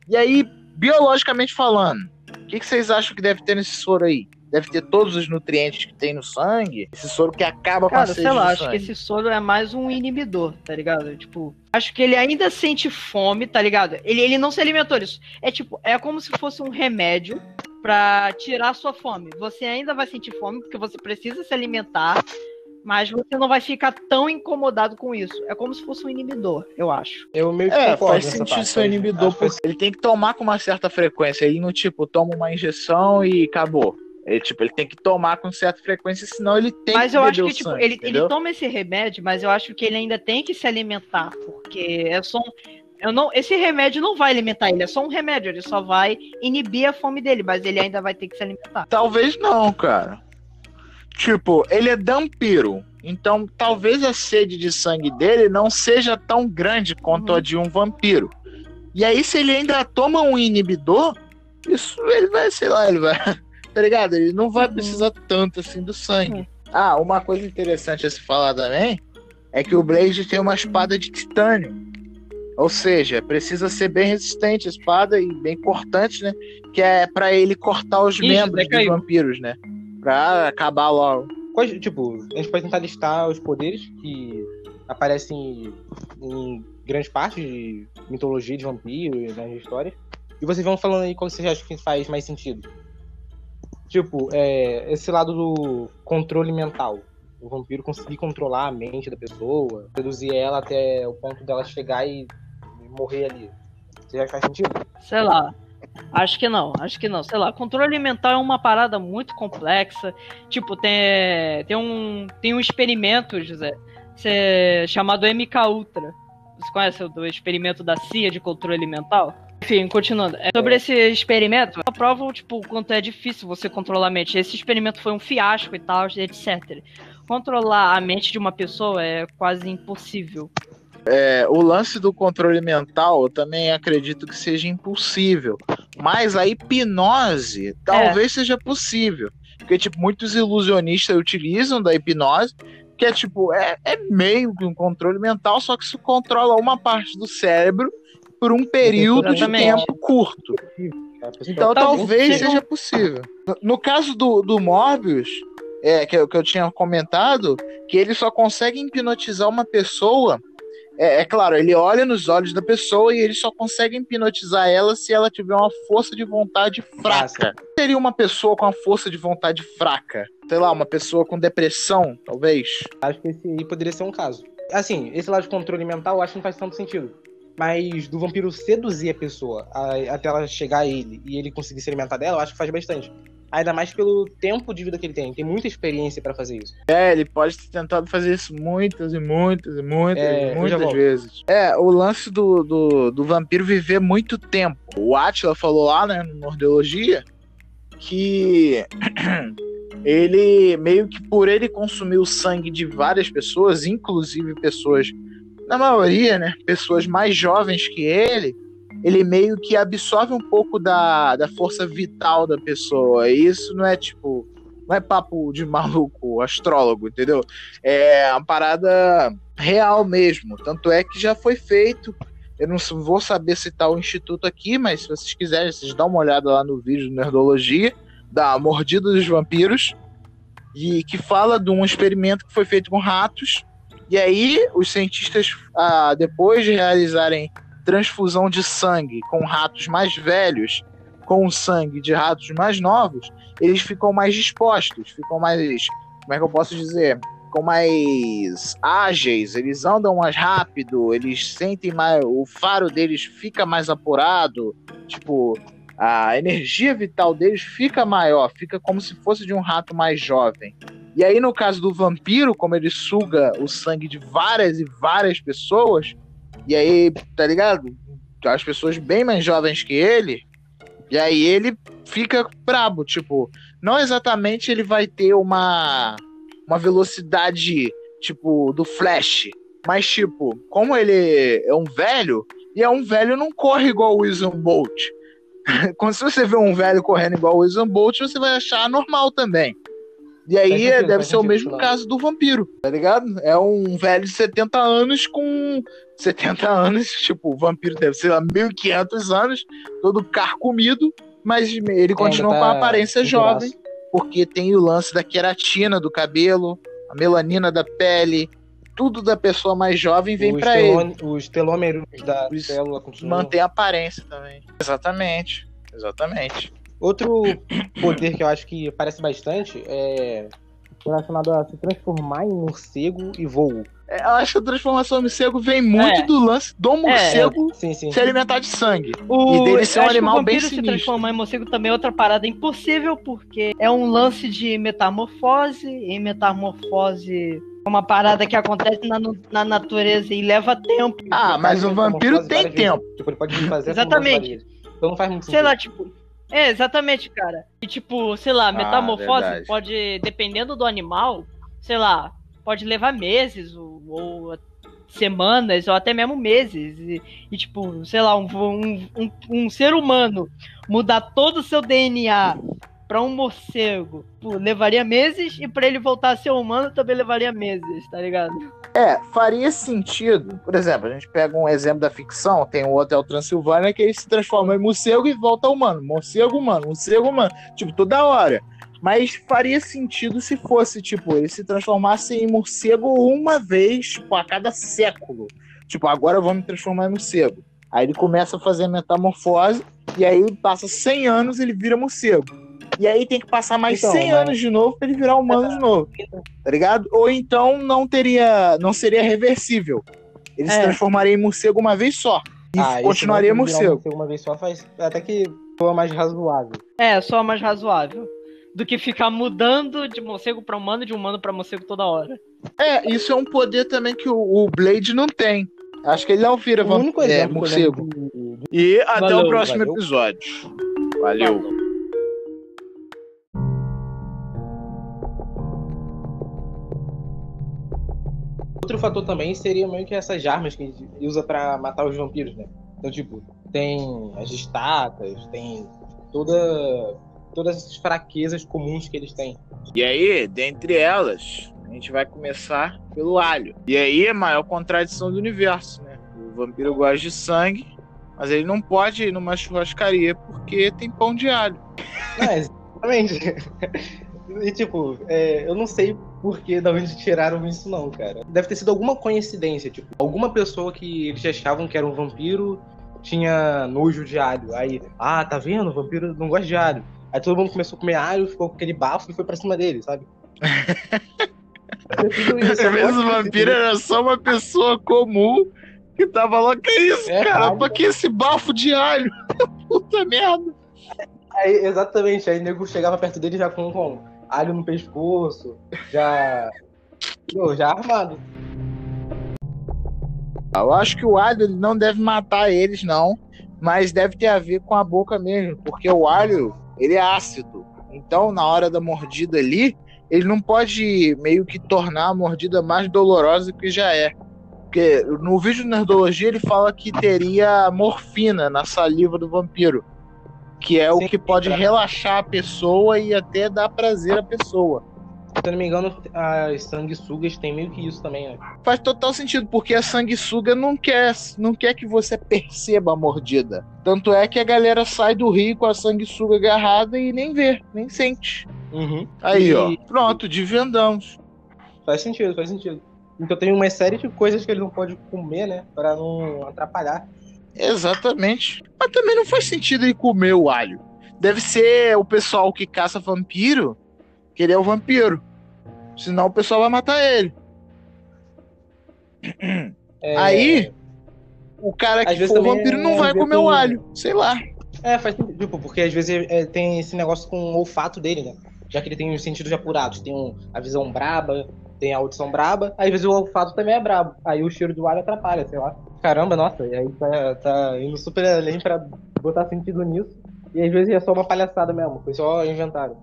E aí, biologicamente falando, o que, que vocês acham que deve ter nesse soro aí? Deve ter todos os nutrientes que tem no sangue? Esse soro que acaba com a Cara, sede sei lá, acho sangue. que esse soro é mais um inibidor, tá ligado? Tipo, acho que ele ainda sente fome, tá ligado? Ele, ele não se alimentou disso. É tipo, é como se fosse um remédio pra tirar a sua fome. Você ainda vai sentir fome porque você precisa se alimentar, mas você não vai ficar tão incomodado com isso. É como se fosse um inibidor, eu acho. Eu meio que É, faz sentido ser um inibidor, porque ele tem que tomar com uma certa frequência. Ele não, tipo, toma uma injeção e acabou. Ele, tipo, ele tem que tomar com certa frequência, senão ele tem mas que eu acho que, tipo, sangue, ele, ele toma esse remédio, mas eu acho que ele ainda tem que se alimentar, porque é só um. Eu não, esse remédio não vai alimentar ele, é só um remédio, ele só vai inibir a fome dele, mas ele ainda vai ter que se alimentar. Talvez não, cara. Tipo, ele é vampiro. Então, talvez a sede de sangue dele não seja tão grande quanto a de um vampiro. E aí, se ele ainda toma um inibidor, isso ele vai, sei lá, ele vai. Tá ligado? Ele não vai precisar tanto assim do sangue. Ah, uma coisa interessante a se falar também é que o Blade tem uma espada de titânio. Ou seja, precisa ser bem resistente a espada e bem cortante, né? Que é pra ele cortar os Ixi, membros dos vampiros, né? Pra acabar logo. Quais, tipo, a gente pode tentar listar os poderes que aparecem em grandes partes de mitologia de vampiro e nas histórias. E vocês vão falando aí qual vocês acham que faz mais sentido. Tipo, é, esse lado do controle mental. O vampiro conseguir controlar a mente da pessoa, reduzir ela até o ponto dela chegar e morrer ali. Você que faz sentido? Sei lá. Acho que não, acho que não. Sei lá, controle mental é uma parada muito complexa. Tipo, tem, tem, um, tem um experimento, José, chamado MK Ultra. Você conhece o experimento da CIA de controle mental? Enfim, continuando. É, sobre esse experimento, aprovam, tipo, o quanto é difícil você controlar a mente. Esse experimento foi um fiasco e tal, etc. Controlar a mente de uma pessoa é quase impossível. É, o lance do controle mental eu também acredito que seja impossível. Mas a hipnose talvez seja possível. Porque, tipo, muitos ilusionistas utilizam da hipnose, que é tipo, é, é meio que um controle mental, só que isso controla uma parte do cérebro por um período de Exatamente. tempo curto. Então Talvez talvez seja seja possível. No, no caso do, do Morbius, é, que, eu- que eu tinha comentado, que ele só consegue hipnotizar uma pessoa. É, é claro, ele olha nos olhos da pessoa e ele só consegue hipnotizar ela se ela tiver uma força de vontade fraca. Seria uma pessoa com uma força de vontade fraca? Sei lá, uma pessoa com depressão, talvez. Acho que esse aí poderia ser um caso. Assim, esse lado de controle mental eu acho que não faz tanto sentido. Mas do vampiro seduzir a pessoa a- até ela chegar a ele e ele conseguir se alimentar dela, eu acho que faz bastante. Ainda mais pelo tempo de vida que ele tem. Tem muita experiência pra fazer isso. É, ele pode ter tentado fazer isso muitas e muitas e muitas É, e muitas vezes. É, o lance do, do, do vampiro viver muito tempo. O Atila falou lá, né, no Nordeologia, que ele, meio que por ele consumir o sangue de várias pessoas, inclusive pessoas, na maioria, né, pessoas mais jovens que ele, ele meio que absorve um pouco da, da força vital da pessoa. E isso não é tipo não é papo de maluco, astrólogo, entendeu? É uma parada real mesmo. Tanto é que já foi feito. Eu não vou saber citar o instituto aqui, mas se vocês quiserem, vocês dão uma olhada lá no vídeo do Nerdologia, da Mordida dos Vampiros, e que fala de um experimento que foi feito com ratos. E aí, os cientistas, ah, depois de realizarem transfusão de sangue com ratos mais velhos, com o sangue de ratos mais novos, eles ficam mais dispostos, ficam mais. Como é que eu posso dizer? Ficam mais ágeis, eles andam mais rápido, eles sentem mais. O faro deles fica mais apurado, tipo, a energia vital deles fica maior, fica como se fosse de um rato mais jovem. E aí, no caso do vampiro, como ele suga o sangue de várias e várias pessoas, e aí, tá ligado? As pessoas bem mais jovens que ele, e aí ele fica brabo, tipo, não exatamente ele vai ter uma uma velocidade tipo do Flash, mas tipo, como ele é um velho, e é um velho não corre igual o Usain Bolt. Quando você vê um velho correndo igual o Usain Bolt, você vai achar normal também. E aí sentido, deve ser o mesmo claro. caso do vampiro, tá ligado? É um velho de 70 anos com 70 anos, tipo, o vampiro deve ser lá 1500 anos, todo carcomido, mas ele continua ainda com a tá aparência jovem, pedaço. porque tem o lance da queratina do cabelo, a melanina da pele, tudo da pessoa mais jovem vem pra ele. os telômeros da Os- célula continuam. Mantém a aparência também. Exatamente. Exatamente. Outro poder que eu acho que parece bastante é relacionado a se transformar em morcego e voo. É, Eu acho que a transformação em morcego vem muito É. do lance do morcego Sim, sim. se alimentar de sangue. O, E dele ser um animal o vampiro bem se sinistro. transformar em morcego também é outra parada impossível, porque é um lance de metamorfose, e metamorfose é uma parada que acontece na, na natureza e leva tempo. Ah, mas o vampiro tem tempo. Tipo, ele pode fazer Exatamente. Então não faz muito Sei sentido. lá, tipo, É, exatamente, cara. E tipo, sei lá, metamorfose verdade. pode, dependendo do animal, sei lá, pode levar meses ou, ou semanas ou até mesmo meses. E, e, tipo, sei lá, um, um, um, um ser humano mudar todo o seu DNA pra um morcego pô, levaria meses e pra ele voltar a ser humano também levaria meses, tá ligado? É, faria sentido. Por exemplo, a gente pega um exemplo da ficção, tem o Hotel Transilvânia que ele se transforma em morcego e volta humano. Morcego humano, morcego humano. Tipo, toda hora. Mas faria sentido se fosse, tipo, ele se transformasse em morcego uma vez, tipo, a cada século. Tipo, agora eu vou me transformar em morcego. Aí ele começa a fazer metamorfose, e aí passa 100 anos ele vira morcego. E aí tem que passar mais Então, 100 mas- anos de novo pra ele virar humano de novo. Tá ligado? Ou então não teria. não seria reversível. Ele se É. transformaria em morcego uma vez só. E Ah, continuaria um morcego. Uma vez só faz até que soa mais razoável. É, só mais razoável. Do que ficar mudando de morcego pra humano e de humano pra morcego toda hora. É, isso é um poder também que o, o Blade não tem. Acho que ele não vira O único é, exemplo morcego. de- E até Valeu, o próximo valeu. episódio. Valeu. Outro fator também seria meio que essas armas que a gente usa pra matar os vampiros, né? Então, tipo, tem as estacas, tem toda todas essas fraquezas comuns que eles têm. E aí, dentre elas, a gente vai começar pelo alho. E aí é a maior contradição do universo, né? O vampiro gosta de sangue, mas ele não pode ir numa churrascaria porque tem pão de alho. Não, exatamente. E tipo, é, eu não sei por que da onde tiraram isso não, cara. Deve ter sido alguma coincidência, tipo, alguma pessoa que eles achavam que era um vampiro tinha nojo de alho. Aí, ah, tá vendo? O vampiro não gosta de alho. Aí todo mundo começou a comer alho, ficou com aquele bafo e foi pra cima dele, sabe? Às vezes o pode ter vampiro era só uma pessoa comum que tava lá. Que isso, É, cara? alho. Pra que esse bafo de alho? Puta merda. Aí, exatamente, aí o nego chegava perto dele já com, com alho no pescoço, já. Pô, já armado. Eu acho que o alho não deve matar eles, não. Mas deve ter a ver com a boca mesmo. Porque o alho, ele é ácido. Então, na hora da mordida ali, ele não pode meio que tornar a mordida mais dolorosa do que já é. Porque no vídeo de Nerdologia ele fala que teria morfina na saliva do vampiro. Que é o que pode pra- relaxar a pessoa e até dar prazer à pessoa. Se eu não me engano, as sanguessugas tem meio que isso também, né? Faz total sentido, porque a sanguessuga não quer, não quer que você perceba a mordida. Tanto é que a galera sai do rio com a sanguessuga agarrada e nem vê, nem sente. Uhum. Aí, E- ó. Pronto, desvendamos. Faz sentido, faz sentido. Então tem uma série de coisas que ele não pode comer, né? Pra não atrapalhar. Exatamente. Mas também não faz sentido ele comer o alho. Deve ser o pessoal que caça vampiro, que ele é o vampiro. Senão o pessoal vai matar ele. É, Aí, o cara Às que for vampiro não é vai comer com- o alho. Sei lá. É, faz sentido, tipo, porque às vezes é, tem esse negócio com o olfato dele, né? Já que ele tem os sentidos apurados. Tem um- a visão braba, tem a audição braba. Aí, às vezes o olfato também é brabo. Aí o cheiro do alho atrapalha, sei lá. Caramba, nossa, e aí tá, tá indo super além pra botar sentido nisso. E às vezes é só uma palhaçada mesmo, foi só inventado.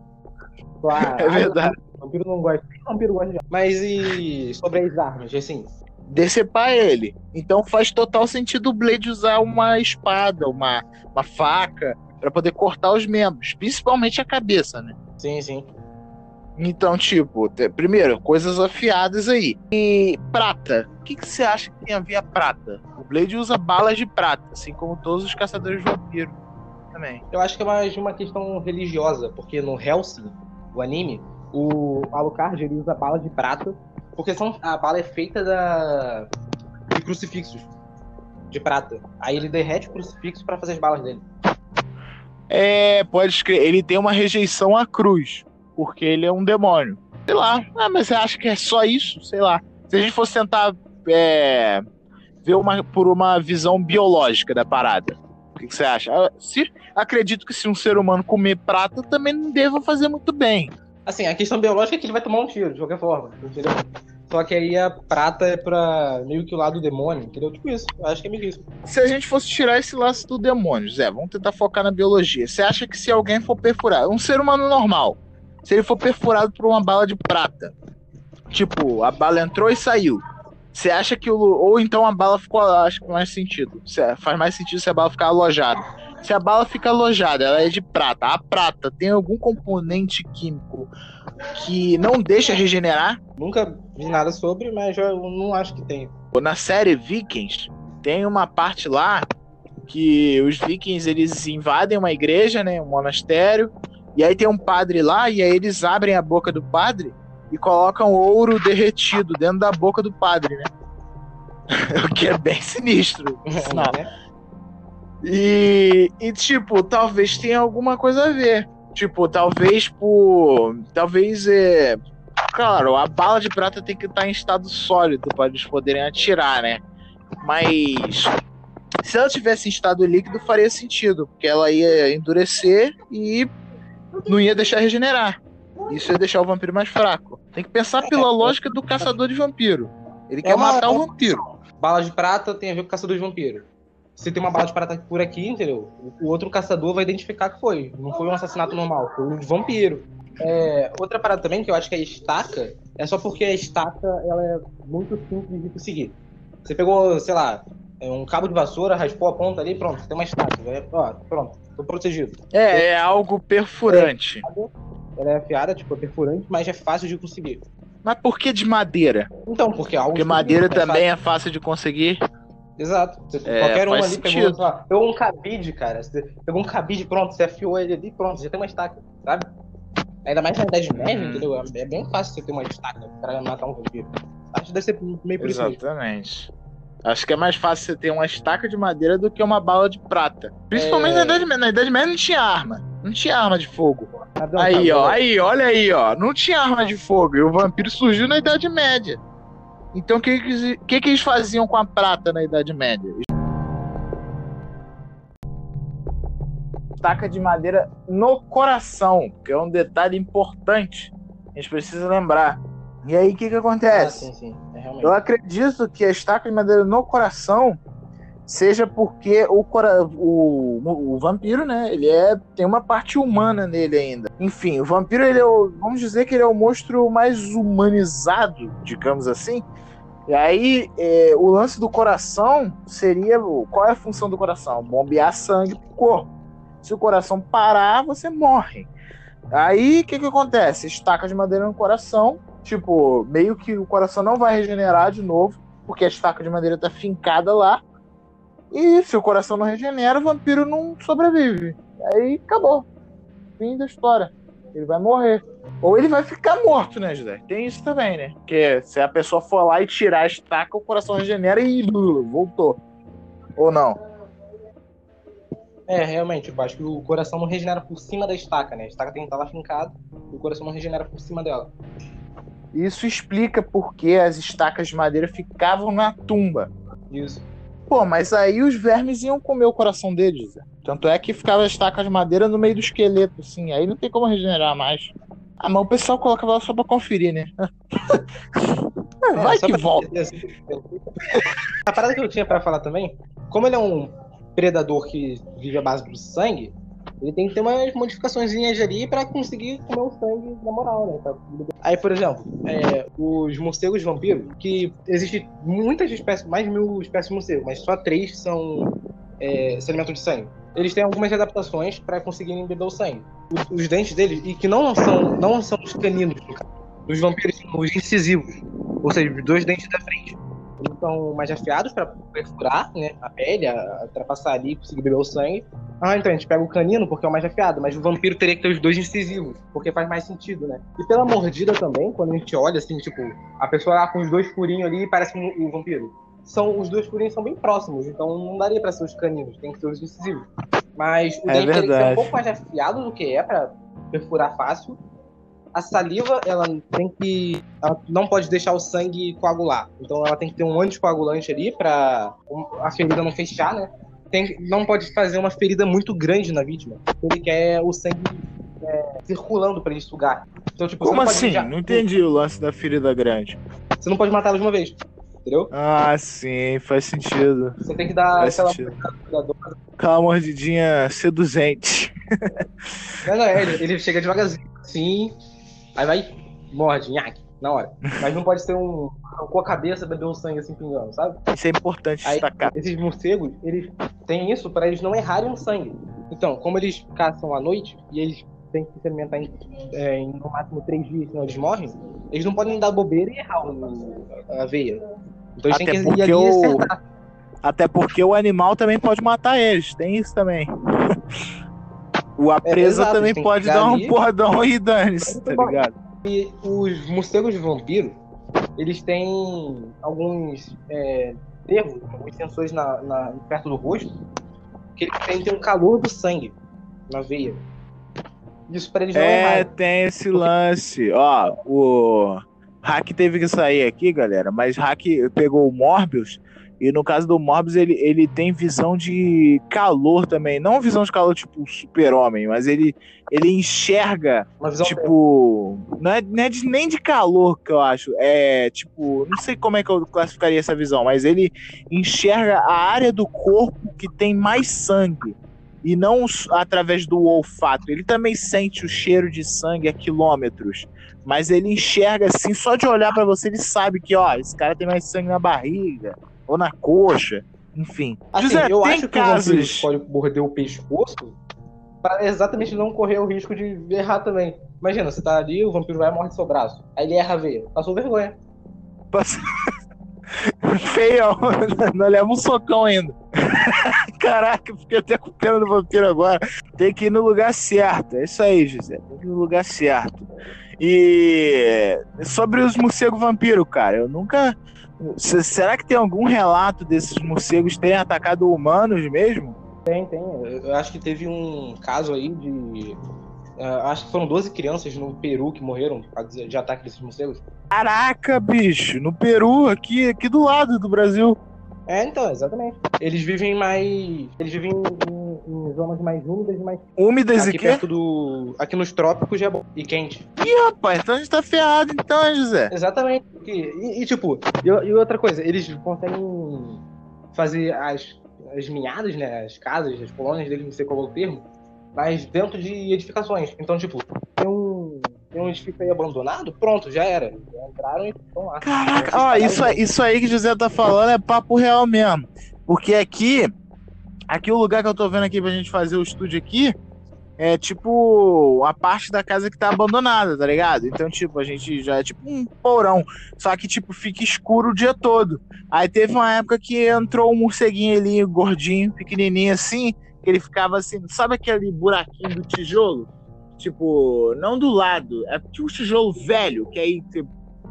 Só, ah, É verdade. ah, Vampiro não gosta. Vampiro gosta de. Mas e sobre as armas, assim? decepar ele. Então faz total sentido o Blade usar uma espada, uma, uma faca, pra poder cortar os membros, principalmente a cabeça, né? Sim, sim. Então, tipo, primeiro, coisas afiadas aí. E prata. O que, que você acha que tem a ver a prata? O Blade usa balas de prata, assim como todos os caçadores de vampiro também. Eu acho que é mais uma questão religiosa, porque no Hellsing, o anime, o Alucard ele usa bala de prata, porque são, a bala é feita da, de crucifixos de prata. Aí ele derrete o crucifixo pra fazer as balas dele. É, pode escrever. Ele tem uma rejeição à cruz, porque ele é um demônio. Sei lá. Ah, mas você acha que é só isso? Sei lá. Se a gente fosse tentar é, ver uma, por uma visão biológica da parada, o que, que você acha? Ah, Se, acredito que se um ser humano comer prata, também não deva fazer muito bem. Assim, a questão biológica é que ele vai tomar um tiro, de qualquer forma, entendeu? Só que aí a prata é pra meio que o lado do demônio, entendeu? Tipo isso. Eu acho que é meio isso. Se a gente fosse tirar esse laço do demônio, Zé, vamos tentar focar na biologia. Você acha que se alguém for perfurado, um ser humano normal, se ele for perfurado por uma bala de prata, tipo, a bala entrou e saiu. Você acha que o. Ou então a bala ficou. Acho que faz sentido. Se- Faz mais sentido se a bala ficar alojada. Se a bala fica alojada, ela é de prata. A prata tem algum componente químico que não deixa regenerar? Nunca vi nada sobre, mas eu não acho que tem. Na série Vikings, tem uma parte lá que os vikings eles invadem uma igreja, né, um monastério, e aí tem um padre lá e aí eles abrem a boca do padre e colocam ouro derretido dentro da boca do padre, né? o que é bem sinistro. né? E, e, tipo, talvez tenha alguma coisa a ver. Tipo, talvez por. Talvez é. Claro, a bala de prata tem que estar em estado sólido para eles poderem atirar, né? Mas. Se ela tivesse em estado líquido, faria sentido, porque ela ia endurecer e não ia deixar regenerar. Isso ia deixar o vampiro mais fraco. Tem que pensar pela lógica do caçador de vampiro. Ele quer uma- matar o vampiro. Bala de prata tem a ver com caçador de vampiro. Se tem uma bala de prata por aqui, entendeu? O outro caçador vai identificar que foi. Não foi um assassinato normal, foi um vampiro. É, outra parada também que eu acho que é a estaca é só porque a estaca ela é muito simples de conseguir. Você pegou, sei lá, é, um cabo de vassoura, raspou a ponta ali, pronto, tem uma estaca. É, ó, pronto, tô protegido. É, é algo perfurante. Ela é afiada, tipo, é perfurante, mas é fácil de conseguir. Mas por que de madeira? Então, porque é algo. Porque madeira também é fácil de conseguir. Exato. Você- É, qualquer um ali pegou, sentido. lá, pegou um cabide, cara. Você pegou um cabide, pronto, você afiou ele ali, pronto, já tem uma estaca, sabe? Ainda mais na Idade Média, Uhum. entendeu? É é bem fácil você ter uma estaca pra matar um vampiro. Acho que deve ser meio por isso. mesmo. Exatamente. Acho que é mais fácil você ter uma estaca de madeira do que uma bala de prata. Principalmente É. na Idade Média. Na Idade Média não tinha arma. Não tinha arma de fogo. Cadê um Aí, cabide? ó, aí, olha aí, ó. Não tinha arma de fogo. E o vampiro surgiu na Idade Média. Então o que, que, que, eles faziam com a prata na Idade Média? Estaca de madeira no coração, que é um detalhe importante. A gente precisa lembrar. E aí, o que, que Ah, acontece? sim, sim. Realmente. Eu acredito que a estaca de madeira no coração seja porque o, cora- o, o vampiro, né? Ele é tem uma parte humana nele ainda. Enfim, o vampiro ele é o, vamos dizer que ele é o monstro mais humanizado, digamos assim. E aí é, o lance do coração seria o- qual é a função do coração? Bombear sangue pro corpo. Se o coração parar, você morre. Aí o que que acontece? Estaca de madeira no coração Tipo, meio que o coração não vai regenerar de novo, porque a estaca de madeira tá fincada lá. E se o coração não regenera, o vampiro não sobrevive. Aí acabou. Fim da história. Ele vai morrer. Ou ele vai ficar morto, né, José? Tem isso também, né? Porque se a pessoa for lá e tirar a estaca, o coração regenera e voltou. Ou não? É, realmente, eu acho que o coração não regenera por cima da estaca, né? A estaca tem que estar lá fincada, o coração não regenera por cima dela. Isso explica por que as estacas de madeira ficavam na tumba. Isso. Pô, mas aí os vermes iam comer o coração deles. Zé. Tanto é que ficava a estaca de madeira no meio do esqueleto, assim. Aí não tem como regenerar mais. Ah, mas o pessoal colocava só pra conferir, né? Vai É, só que volta. A parada que eu tinha pra falar também, como ele é um predador que vive à base do sangue, ele tem que ter umas modificações ali pra conseguir comer o sangue na moral, né? Aí, por exemplo, é, os morcegos vampiros, que existem muitas espécies, mais mil espécies de morcego, mas só três são é, se alimentam de sangue. Eles têm algumas adaptações pra conseguirem beber o sangue. Os, os dentes deles, e que não são, não são os caninos. Os vampiros são os incisivos, ou seja, dois dentes da frente. Eles são mais afiados para perfurar né, a pele, ultrapassar ali conseguir beber o sangue. Ah, então a gente pega o canino porque é o mais afiado, mas o vampiro teria que ter os dois incisivos, porque faz mais sentido, né? E pela mordida também, quando a gente olha assim, tipo, a pessoa lá com os dois furinhos ali parece um, o vampiro. São, os dois furinhos são bem próximos, então não daria para ser os caninos, tem que ser os incisivos. Mas o É dente teria que ser um pouco mais afiado do que é para perfurar fácil. A saliva, ela tem que. Ela não pode deixar o sangue coagular. Então ela tem que ter um anticoagulante ali pra um- a ferida não fechar, né? Tem, não pode fazer uma ferida muito grande na vítima. Ele quer o sangue é, circulando pra ele sugar. Então, tipo, Como não assim? Não entendi o lance da ferida grande. você não pode matá-las de uma vez. Entendeu? Ah, sim, faz sentido. Você tem que dar Faz aquela. Aquela mordidinha seduzente. Não, não, é, ele, ele chega devagarzinho, assim, aí vai, morde, nhaque, na hora. Mas não pode ser um. com a cabeça beber um sangue assim pingando, sabe? Isso é importante Aí, destacar. esses morcegos, eles têm isso pra eles não errarem o sangue. Então, como eles caçam à noite e eles têm que se alimentar em, é, em no máximo três dias, senão eles morrem, eles não podem dar bobeira e errar a veia. Então eles Até têm que ir ali e o- acertar. Até porque o animal também pode matar eles, tem isso também. O a presa exato, também pode dar um ali. bordão e dane-se, tá Bom. ligado? E os morcegos de vampiro, eles têm alguns é, nervos, alguns sensores na, na- perto do rosto, que eles sentem o calor do sangue na veia. Isso pra eles não É, errarem. tem esse lance. Ó, o Hack teve que sair aqui, galera, mas Hack pegou o Morbius. E no caso do Morbius, ele, ele tem visão de calor também. Não visão de calor tipo super-homem, mas ele, ele enxerga, tipo. Não é, não é de- nem de calor que eu acho. É tipo. Não sei como é que eu classificaria essa visão, mas ele enxerga a área do corpo que tem mais sangue e não através do olfato. Ele também sente o cheiro de sangue a quilômetros, mas ele enxerga assim, só de olhar pra você ele sabe que, ó, esse cara tem mais sangue na barriga ou na coxa, enfim. Assim, José, eu acho que o vampiro casos. pode morder o pescoço para exatamente não correr o risco de errar também. Imagina, você tá ali, o vampiro vai e morde seu braço. Aí ele erra a veia. Passou vergonha. Passa- Feião, não leva um socão ainda. Caraca, fiquei até com pena do vampiro agora. Tem que ir no lugar certo. É isso aí, José. Tem que ir no lugar certo. E sobre os morcegos vampiro, cara, eu nunca. Será que tem algum relato desses morcegos terem atacado humanos mesmo? Tem, tem. Eu acho que teve um caso aí de. ah, acho que foram 12 crianças no Peru que morreram de ataque desses morcegos. Caraca, bicho, no Peru, aqui, aqui do lado do Brasil. É, então, exatamente. Eles vivem mais. Eles vivem em, em zonas mais úmidas e mais. Úmidas e Aqui quê? perto do. Aqui nos trópicos já é bom. E quente. Ih, rapaz, então a gente tá ferrado, então, José. Exatamente. E, e, tipo, e, e outra coisa, eles conseguem fazer as, as ninhadas, né? As casas, as colônias deles, não sei qual é o termo, mas dentro de edificações. Então, tipo, tem um, tem um edifício aí abandonado, pronto, já era. Entraram e estão lá. Caraca, Então, ó, isso, aí- pararam isso aí que o José tá falando é papo real mesmo. Porque aqui, aqui o lugar que eu tô vendo aqui pra gente fazer o estúdio aqui, é tipo a parte da casa que tá abandonada, tá ligado? Então, tipo, a gente já é tipo um porão. Só que, tipo, fica escuro o dia todo. Aí teve uma época que entrou um morceguinho ali, gordinho, pequenininho assim, que ele ficava assim, sabe aquele buraquinho do tijolo? Tipo, não do lado, é tipo um tijolo velho, que aí você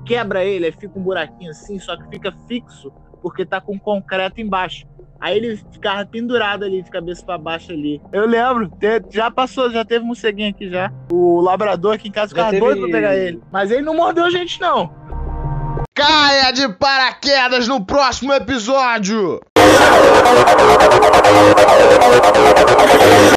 quebra ele, aí fica um buraquinho assim, só que fica fixo, porque tá com concreto embaixo. Aí ele ficava pendurado ali, de cabeça pra baixo ali. Eu lembro, te- já passou, já teve morceguinho aqui já. O labrador aqui em casa ficava doido pra pegar ele. Mas ele não mordeu a gente, não. Caia de paraquedas no próximo episódio!